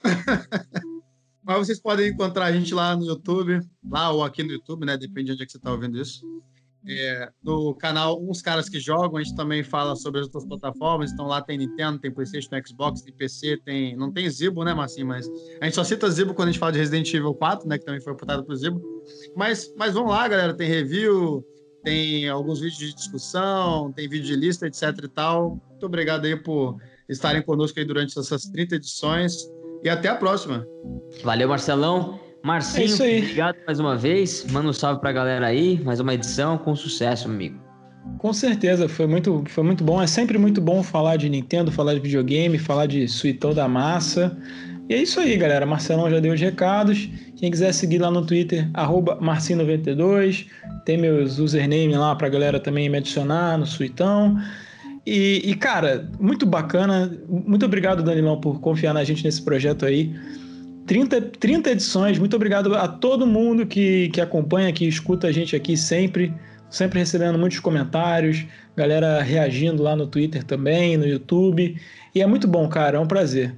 [SPEAKER 3] mas vocês podem encontrar a gente lá no YouTube, lá ou aqui no YouTube, né? Depende de onde é que você está ouvindo isso. É, no canal Uns Caras que Jogam, a gente também fala sobre as outras plataformas. Então lá tem Nintendo, tem PlayStation, tem Xbox, tem PC, tem. Não tem Zibo, né, Marcinho? Mas a gente só cita Zibo quando a gente fala de Resident Evil 4, né? Que também foi apontado pro Zibo. Mas, mas vamos lá, galera. Tem review, tem alguns vídeos de discussão, tem vídeo de lista, etc e tal. Muito obrigado aí por estarem conosco aí durante essas 30 edições. E até a próxima.
[SPEAKER 2] Valeu, Marcelão. Marcinho, é obrigado mais uma vez. Manda um salve pra galera aí. Mais uma edição com sucesso, amigo.
[SPEAKER 1] Com certeza, foi muito, foi muito bom. É sempre muito bom falar de Nintendo, falar de videogame, falar de suitão da massa. E é isso aí, galera. Marcelão já deu os recados. Quem quiser seguir lá no Twitter, Marcinho92. Tem meus username lá pra galera também me adicionar no suitão. E, e, cara, muito bacana. Muito obrigado, Danilão, por confiar na gente nesse projeto aí. 30, 30 edições. Muito obrigado a todo mundo que, que acompanha, que escuta a gente aqui sempre, sempre recebendo muitos comentários, galera reagindo lá no Twitter também, no YouTube. E é muito bom, cara, é um prazer.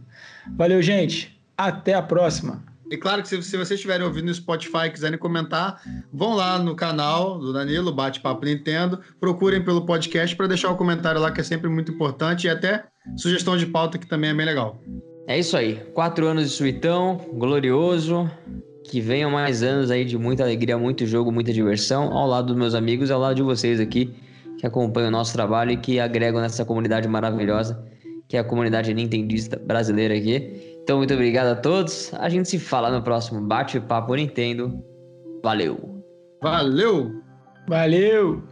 [SPEAKER 1] Valeu, gente. Até a próxima.
[SPEAKER 3] E claro que se, se vocês estiverem ouvindo no Spotify e quiserem comentar, vão lá no canal do Danilo, Bate Papo Nintendo, procurem pelo podcast para deixar o comentário lá, que é sempre muito importante, e até sugestão de pauta, que também é bem legal.
[SPEAKER 2] É isso aí. Quatro anos de suitão, glorioso. Que venham mais anos aí de muita alegria, muito jogo, muita diversão, ao lado dos meus amigos, ao lado de vocês aqui, que acompanham o nosso trabalho e que agregam nessa comunidade maravilhosa, que é a comunidade nintendista brasileira aqui. Então, muito obrigado a todos. A gente se fala no próximo Bate-Papo Nintendo. Valeu!
[SPEAKER 3] Valeu!
[SPEAKER 1] Valeu!